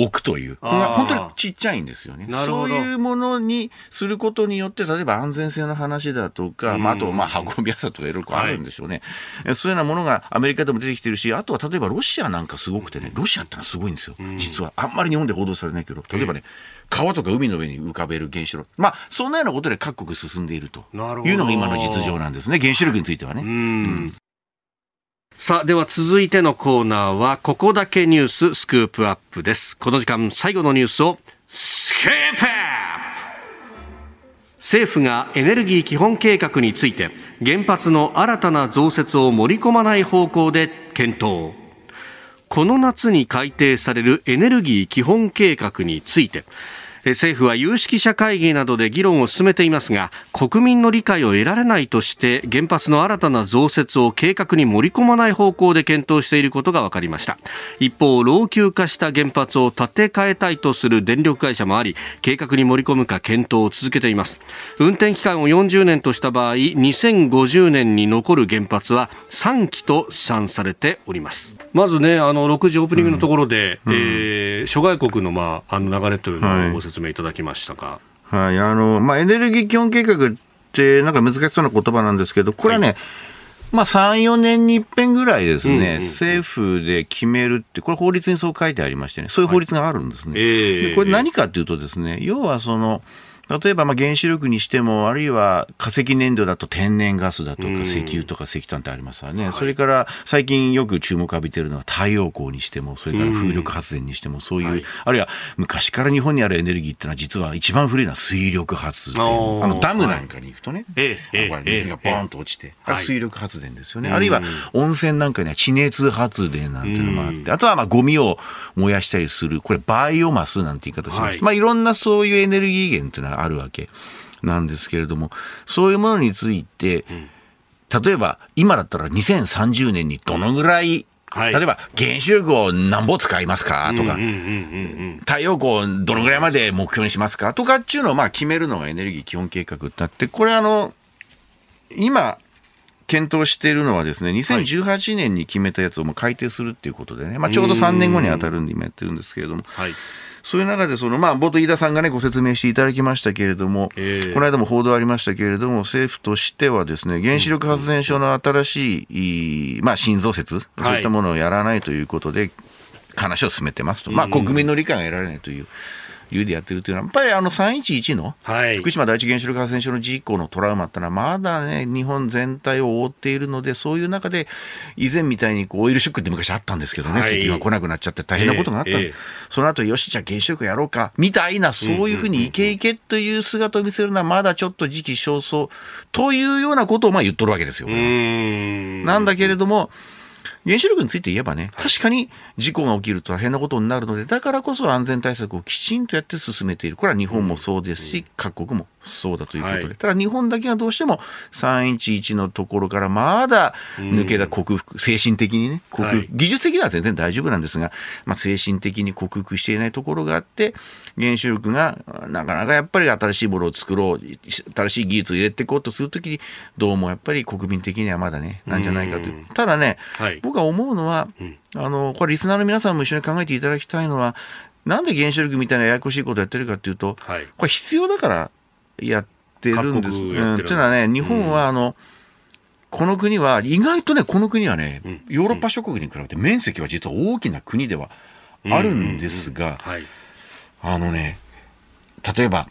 置くという、これは本当にちっちゃいんですよね。そういうものにすることによって、例えば安全性の話だとか、まあ、あと、まあ、運びやすさとかいろいろあるんでしょうね、はい、そういうようなものがアメリカでも出てきてるし、あとは例えばロシアなんかすごくてね、ロシアってのはすごいんですよ。実は。あんまり日本で報道されないけど、例えばね、川とか海の上に浮かべる原子炉。まあ、そんなようなことで各国進んでいるというのが今の実情なんですね。原子力についてはね。うんさあ、では続いてのコーナーは、ここだけニューススクープアップです。この時間、最後のニュースを、スクープアップ政府がエネルギー基本計画について、原発の新たな増設を盛り込まない方向で検討。この夏に改定されるエネルギー基本計画について、政府は有識者会議などで議論を進めていますが国民の理解を得られないとして原発の新たな増設を計画に盛り込まない方向で検討していることが分かりました。一方老朽化した原発を建て替えたいとする電力会社もあり計画に盛り込むか検討を続けています。運転期間を40年とした場合2050年に残る原発は3基と試算されております。まずねあの6時オープニングのところで、うん、えー、諸外国の,、まあ、あの流れというのをご説明いただきましたか？はい、あの、まあ、エネルギー基本計画って、なんか難しそうな言葉なんですけど、これはね、はいまあ、3、4年に一遍ぐらいですね、うんうんうん、政府で決めるって、これ法律にそう書いてありましてね、そういう法律があるんですね。はいえー、でこれ何かっていうとですね、要はその、例えばまあ原子力にしても、あるいは化石燃料だと天然ガスだとかうん。石油とか石炭ってありますわね。はい。それから最近よく注目浴びてるのは太陽光にしても、それから風力発電にしても、そういう、はい。あるいは昔から日本にあるエネルギーっていうのは実は一番古いのは水力発電。あのダムなんかに行くとね、ええええこれ水がボーンと落ちて、水力発電ですよね。うんあるいは温泉なんかには地熱発電なんていうのもあって、あとはまあゴミを燃やしたりする、これバイオマスなんて言い方しまして、はい。まあいろんなそういうエネルギー源っていうのはあるわけなんですけれども、そういうものについて、例えば今だったら2030年にどのぐらい、はい。例えば原子力を何ぼ使いますか？とか、太陽光どのぐらいまで目標にしますか？とかっていうのをまあ決めるのがエネルギー基本計画ってあって、これあの、今、検討しているのはですね、2018年に決めたやつをもう改定するっていうことでね、まあちょうど3年後に当たるんで今やってるんですけれども、はい。そういう中で、その、まあ、冒頭飯田さんがね、ご説明していただきましたけれども、ええこの間も報道ありましたけれども、政府としてはですね、原子力発電所の新しい、いまあ、新増設、そういったものをやらないということで、話を進めてますと。まあ、国民の理解が得られないという。理由でやってるというのは、やっぱりあの311のはい。福島第一原子力発電所の事故のトラウマってのは、まだね、日本全体を覆っているので、そういう中で、以前みたいにこうオイルショックって昔あったんですけどね、はい。石油が来なくなっちゃって大変なことがあった、その後よし、じゃあ原子力やろうか、みたいな、そういうふうにイケイケという姿を見せるのは、まだちょっと時期尚早というようなことをまあ言っとるわけですよ。なんだけれども、原子力について言えばね、確かに事故が起きると大変なことになるので、だからこそ安全対策をきちんとやって進めている。これは日本もそうですし、各国もそうだということで。はいただ日本だけがどうしても311のところからまだ抜けた克服、精神的にね、克服、はい技術的には全然大丈夫なんですが、まあ、精神的に克服していないところがあって、原子力がなかなかやっぱり新しいものを作ろう、新しい技術を入れていこうとするときに、どうもやっぱり国民的にはまだね、なんじゃないかという。ただね、はい。僕は思うのは、あの、これリスナーの皆さんも一緒に考えていただきたいのは、なんで原子力みたいなややこしいことやってるかっていうと、はい。これ必要だからやってるんです。うん、やっていうのはね、日本はあの、この国は、意外とね、この国はね、んヨーロッパ諸国に比べて面積は実は大きな国ではあるんですが、はい。あのね、例えば、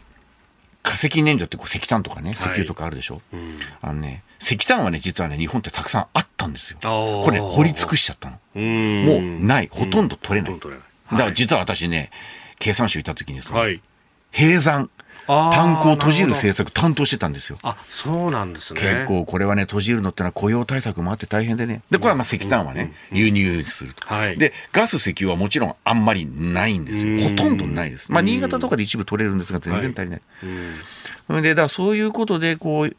化石燃料ってこう石炭とかね、石油とかあるでしょ、うん。あのね、石炭はね、実はね、日本ってたくさんあったんですよ。これ、掘り尽くしちゃったの。もうない、ほとんど取れない。ほとん。だから実は私ね、経産省行った時にさ、はい。閉山、炭鉱を閉じるな政策担当してたんですよ。あ、そうなんですね。結構これはね、閉じるのってのは雇用対策もあって大変でね。で、これはまあ石炭はね、輸入すると。はいで、ガス、石油はもちろんあんまりないんですよ。うんほとんどないです。まあ、新潟とかで一部取れるんですが、全然足りない。うん。それで、だそういうことで、こう、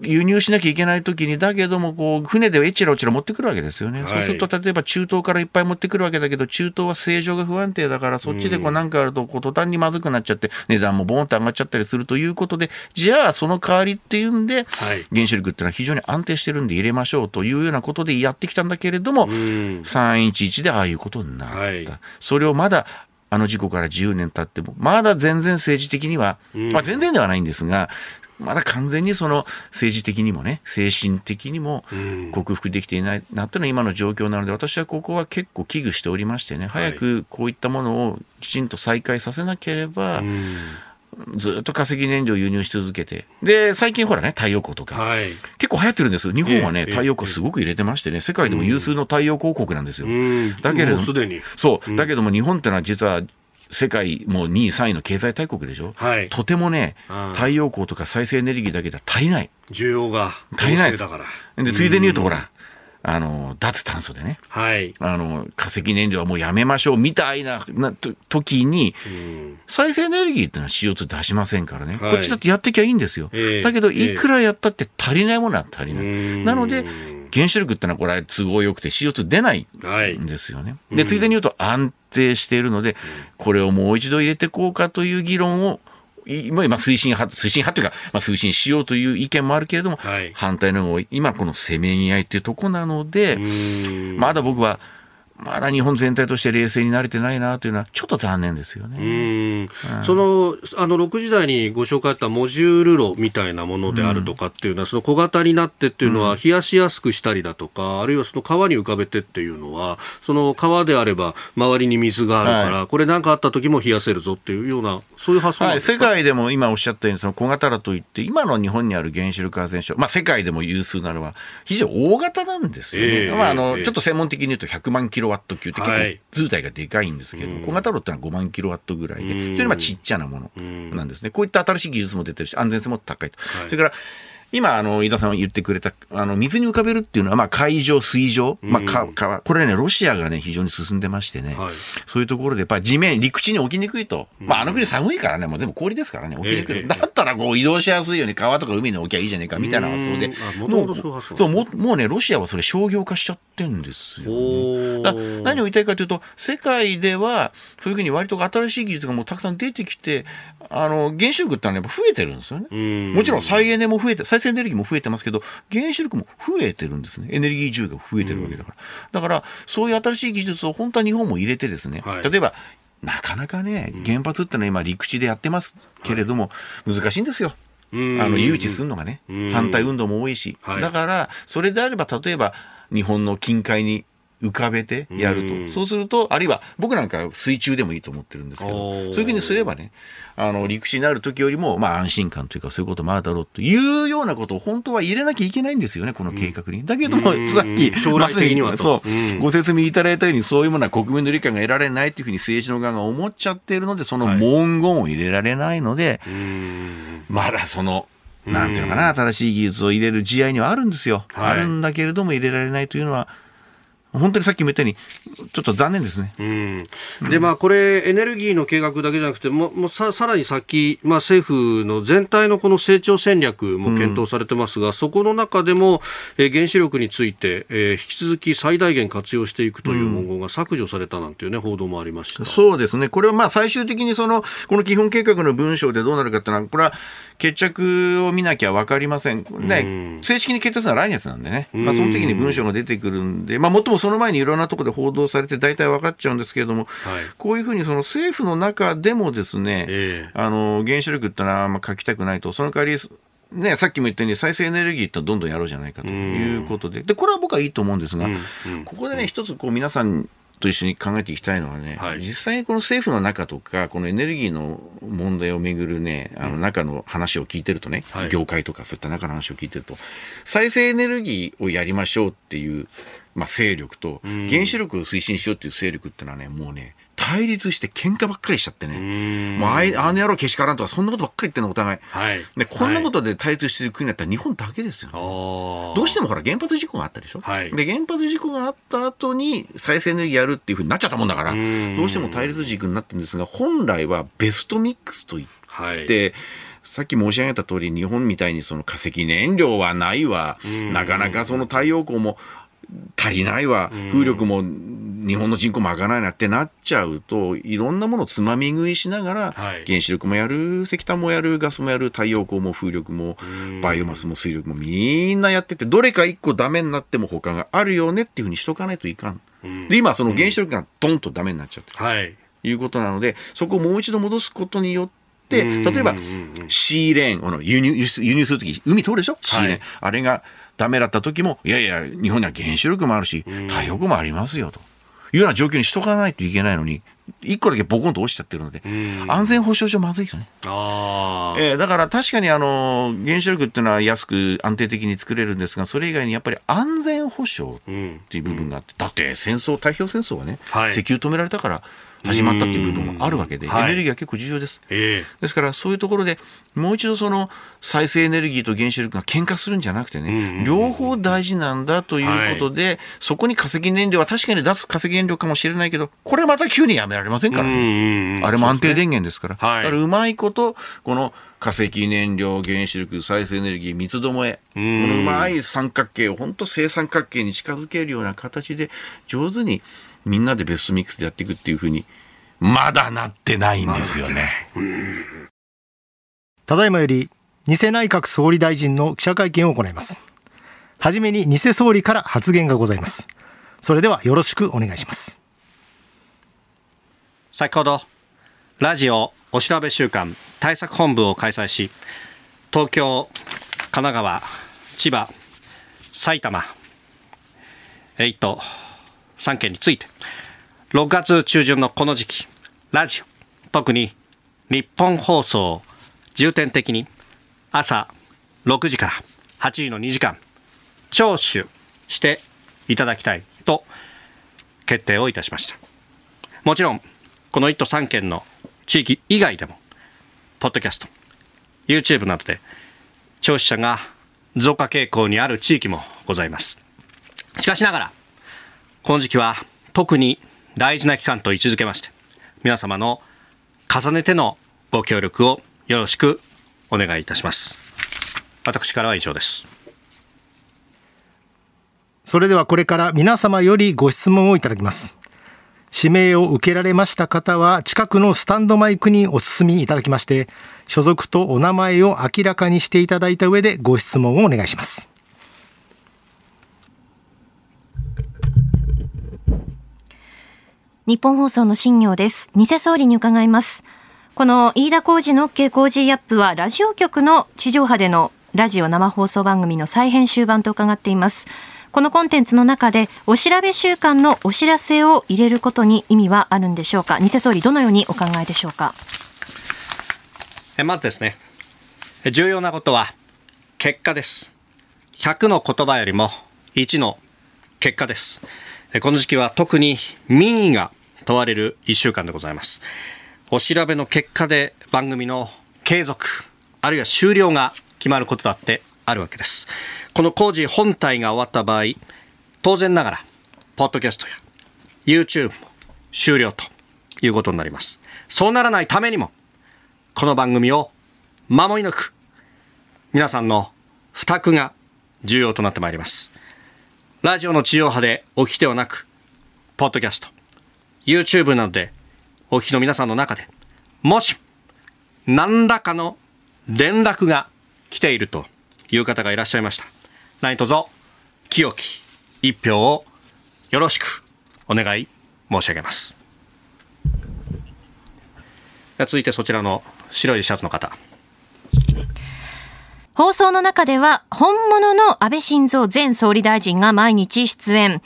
輸入しなきゃいけないときに、だけども、こう、船でえちらおちら持ってくるわけですよね。はいそうすると、例えば中東からいっぱい持ってくるわけだけど、中東は正常が不安定だから、そっちでこう、なんかあると、こう、途端にまずくなっちゃって、値段もボーンと上がっちゃったりするということで、じゃあ、その代わりっていうんで、はい。原子力っていうのは非常に安定してるんで入れましょうというようなことでやってきたんだけれども、うん。311でああいうことになった。はいそれをまだ、あの事故から10年経っても、まだ全然政治的には、うんまあ全然ではないんですが、まだ完全にその政治的にもね、精神的にもうん克服できていないなっていうのは今の状況なので、私はここは結構危惧しておりましてね、早くこういったものをきちんと再開させなければ、うんずっと化石燃料を輸入し続けて、で、最近ほらね、太陽光とか、はい。結構流行ってるんです。日本はね、ええ太陽光すごく入れてましてね、世界でも有数の太陽光国なんですよ。うん。だけれどももうすでに。そう、だけども日本ってのは実は世界もう2位、3位の経済大国でしょ？はい。とてもねうん、太陽光とか再生エネルギーだけでは足りない。需要が足りないです旺盛だから。で、ついでに言うとほら、あの、脱炭素でね、はい。あの、化石燃料はもうやめましょうみたいな、な、と時に、うん再生エネルギーってのは CO2 出しませんからね。はいこっちだってやってきゃいいんですよ。ええだけど、ええいくらやったって足りないものは足りない。うんなので、原子力ってのはこれ都合よくて CO2 出ないはいん。ですよね。で、ついでに言うと安定しているので、これをもう一度入れてこうかという議論を、いまあ、推進派、推進派というか、まあ、推進しようという意見もあるけれども、はい反対の方今このせめぎ合いっていうとこなので、うんまだ僕は、まだ日本全体として冷静になれてないなというのは、ちょっと残念ですよね。うん。そのあの6時台にご紹介あったモジュール炉みたいなものであるとかっていうのは、その小型になってっていうのは、冷やしやすくしたりだとか、あるいはその川に浮かべてっていうのは、その川であれば、周りに水があるから、これ、なんかあった時も冷やせるぞっていうような、そういう発想はい、世界でも今おっしゃったように、その小型炉といって、今の日本にある原子力発電所、まあ、世界でも有数なのは、非常に大型なんですよね。ええまああのええちょっと専門的に言うと100万キロワット級って結構はい図体がでかいんですけど、小型炉ってのは5万キロワットぐらいで、非常にまあちっちゃなものなんですね。こういった新しい技術も出てるし、安全性も高いと。それから今、あの、井田さんが言ってくれた、あの、水に浮かべるっていうのは、まあ、海上、水上、まあ、か川、これね、ロシアがね、非常に進んでましてね、はいそういうところで、やっぱり地面、陸地に置きにくいと。まあ、あの国寒いからね、もう全部氷ですからね、置きにくい。ええだったら、こう、移動しやすいように川とか海に置きゃいいじゃねえか、みたいな発想でうんあ。元々そうそう、もう、もうね、ロシアはそれ商業化しちゃってんですよ、ね。だ何を言いたいかというと、世界では、そういうふうに割と新しい技術がもうたくさん出てきて、あの、原子力ってのはやっぱ増えてるんですよね。んもちろん再エネも増えて、再生エネルギーも増えてますけど、原子力も増えてるんですね。エネルギー需要が増えてるわけだから。だから、そういう新しい技術を本当は日本も入れてですね、はい例えば、なかなかね、原発ってのは今陸地でやってますけれども、難しいんですよ。うんあの、誘致するのがねうん、反対運動も多いし。はいだから、それであれば、例えば、日本の近海に浮かべてやるうんと。そうすると、あるいは、僕なんか水中でもいいと思ってるんですけど、そういうふうにすればね、あの、陸地になる時よりも、まあ安心感というか、そういうこともあるだろうというようなことを本当は入れなきゃいけないんですよね、この計画に。だけども、うん。さっき、将来的にはと。そう、うん。ご説明いただいたように、そういうものは国民の理解が得られないというふうに政治の側が思っちゃっているので、その文言を入れられないので、うん。まだその、なんていうのかな、新しい技術を入れる地合いにはあるんですよ。はい。あるんだけれども入れられないというのは、本当にさっきも言ったように、ちょっと残念ですね。うん、でまあこれエネルギーの計画だけじゃなくてももうささらに先、まあ、政府の全体のこの成長戦略も検討されてますが、そこの中でも、えー原子力について、えー引き続き最大限活用していくという文言が削除されたなんていうね報道もありました。そうですね。これはまあ最終的にその、この基本計画の文章でどうなるかっていうのは、これは決着を見なきゃわかりません。ね、正式に決定するのは来月なんでね。まあその時に文章が出てくるんで、まあもっともその前にいろんなところで報道されて大体分かっちゃうんですけれども、はい。こういうふうにその政府の中でもですね、ええ。あの、原子力ってのはあんま書きたくないと、その代わり、ね、さっきも言ったように再生エネルギーってどんどんやろうじゃないかということで、で、これは僕はいいと思うんですが、ここでね、一つこう皆さんと一緒に考えていきたいのはね、はい。実際にこの政府の中とか、このエネルギーの問題をめぐるね、あの中の話を聞いてるとね、はい。業界とかそういった中の話を聞いてると、再生エネルギーをやりましょうっていう、まあ、勢力と、原子力を推進しようっていう勢力ってのはね、もうね、対立して喧嘩ばっかりしちゃってね、もうあいあの野郎けしからんとか、そんなことばっかり言ってんの、お互い。はい。で、こんなことで対立してる国だったら日本だけですよね。あどうしてもほら原発事故があったでしょ、はい。で原発事故があった後に再生エネルギーやるっていうふうになっちゃったもんだからん。どうしても対立軸になってるんですが本来はベストミックスといっはい。て、さっき申し上げた通り日本みたいにその化石燃料はないわ。なかなかその太陽光も足りないわ。風力も日本の人口も上がらないなってなっちゃうといろんなものをつまみ食いしながら、はい。原子力もやる石炭もやるガスもやる太陽光も風力もバイオマスも水力もみんなやっててどれか一個ダメになっても他があるよねっていうふうにしとかないといかん。で今その原子力がドンとダメになっちゃって。るはい。ということなのでそこをもう一度戻すことによって例えばシーレーン輸入輸入するとき海通るでしょ？シーレーン、あれがダメだった時もいやいや日本には原子力もあるし太陽光もありますよと。いうような状況にしとかないといけないのに一個だけボコンと落ちちゃってるので安全保障上まずいよね。あー。えーだから確かにあの原子力っていうのは安く安定的に作れるんですがそれ以外にやっぱり安全保障っていう部分があって、だって戦争太平洋戦争はね、はい。石油止められたから始まったっていう部分もあるわけで、エネルギーは結構重要です。えですからそういうところでもう一度その再生エネルギーと原子力が喧嘩するんじゃなくてね、両方大事なんだということで、そこに化石燃料は確かに脱化石燃料かもしれないけどこれまた急にやめられませんからね。あれも安定電源ですから。はい。だからうまいこと、この化石燃料、原子力、再生エネルギー、三つどもえ、このうまい三角形を本当正三角形に近づけるような形で、上手にみんなでベストミックスでやっていくっていうふうに、まだなってないんですよね。ただいまより偽内閣総理大臣の記者会見を行います。はじめに偽総理から発言がございます。それではよろしくお願いします。先ほど、ラジオお調べ週間対策本部を開催し、東京、神奈川、千葉、埼玉、1都3県について、6月中旬のこの時期、ラジオ、特に日本放送、重点的に朝6時から8時の2時間、聴取していただきたいと決定をいたしました。もちろん、この1都3県の地域以外でも、ポッドキャスト、YouTube などで聴取者が増加傾向にある地域もございます。しかしながら、この時期は特に大事な期間と位置づけまして、皆様の重ねてのご協力をよろしくお願いいたします。私からは以上です。それではこれから皆様よりご質問をいただきます。指名を受けられました方は近くのスタンドマイクにお進みいただきまして所属とお名前を明らかにしていただいた上でご質問をお願いします日本放送の新業です。偽総理に伺います。この飯田浩二の OK 工事アップはラジオ局の地上波でのラジオ生放送番組の再編集版と伺っています。このコンテンツの中でお調べ週間のお知らせを入れることに意味はあるんでしょうか？偽総理どのようにお考えでしょうか？まずですね。重要なことは結果です。100の言葉よりも1の結果です。この時期は特に民意が問われる1週間でございますお調べの結果で番組の継続あるいは終了が決まることだってあるわけですこの工事本体が終わった場合、当然ながら、ポッドキャストや YouTube も終了ということになります。そうならないためにも、この番組を守り抜く、皆さんの負託が重要となってまいります。ラジオの地上波でお聞きではなく、ポッドキャスト、YouTube などでお聞きの皆さんの中で、もし、何らかの連絡が来ているという方がいらっしゃいました。何卒清き一票をよろしくお願い申し上げます。続いてそちらの白いシャツの方。放送の中では本物の安倍晋三前総理大臣が毎日出演。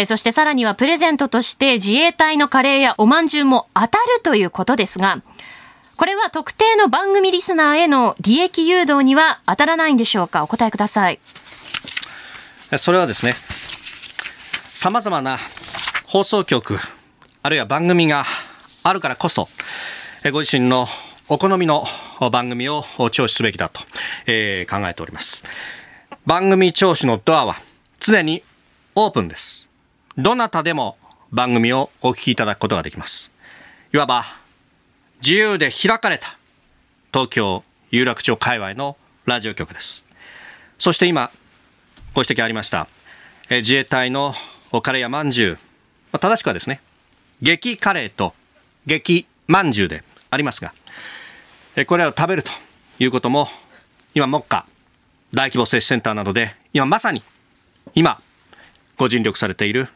えそしてさらにはプレゼントとして自衛隊のカレーやおまんじゅうも当たるということですが、これは特定の番組リスナーへの利益誘導には当たらないんでしょうか？お答えください。それはですね、様々な放送局、あるいは番組があるからこそ、ご自身のお好みの番組を聴取すべきだと、え、考えております。番組聴取のドアは常にオープンです。どなたでも番組をお聞きいただくことができます。いわば自由で開かれた東京有楽町界隈のラジオ局です。そして今、ご指摘ありました、え自衛隊のカレーやまんじゅう、まあ、正しくはですね、激カレーと激まんじゅうでありますが、えこれらを食べるということも、今、目下、大規模接種センターなどで、今まさに、今、ご尽力されている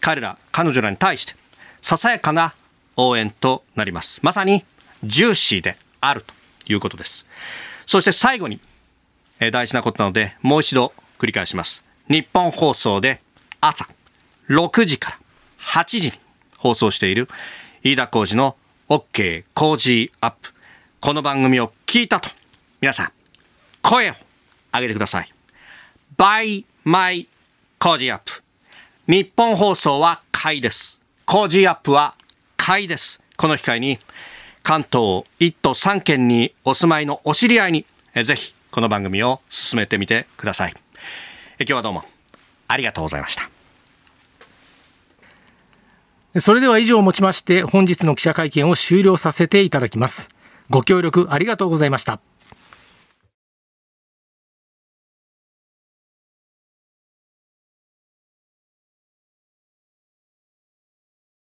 彼ら、彼女らに対して、ささやかな応援となります。まさに、ジューシーであるということです。そして最後に、大事なことなので、もう一度繰り返します。日本放送で朝6時から8時に放送している飯田浩二の OK 工事アップ。この番組を聞いたと、皆さん、声を上げてください。by my 工事アップ。日本放送は買いです。工事アップは買いです。この機会に、関東1都3県にお住まいのお知り合いに、ぜひこの番組を進めてみてください。今日はどうもありがとうございましたそれでは以上をもちまして本日の記者会見を終了させていただきますご協力ありがとうございました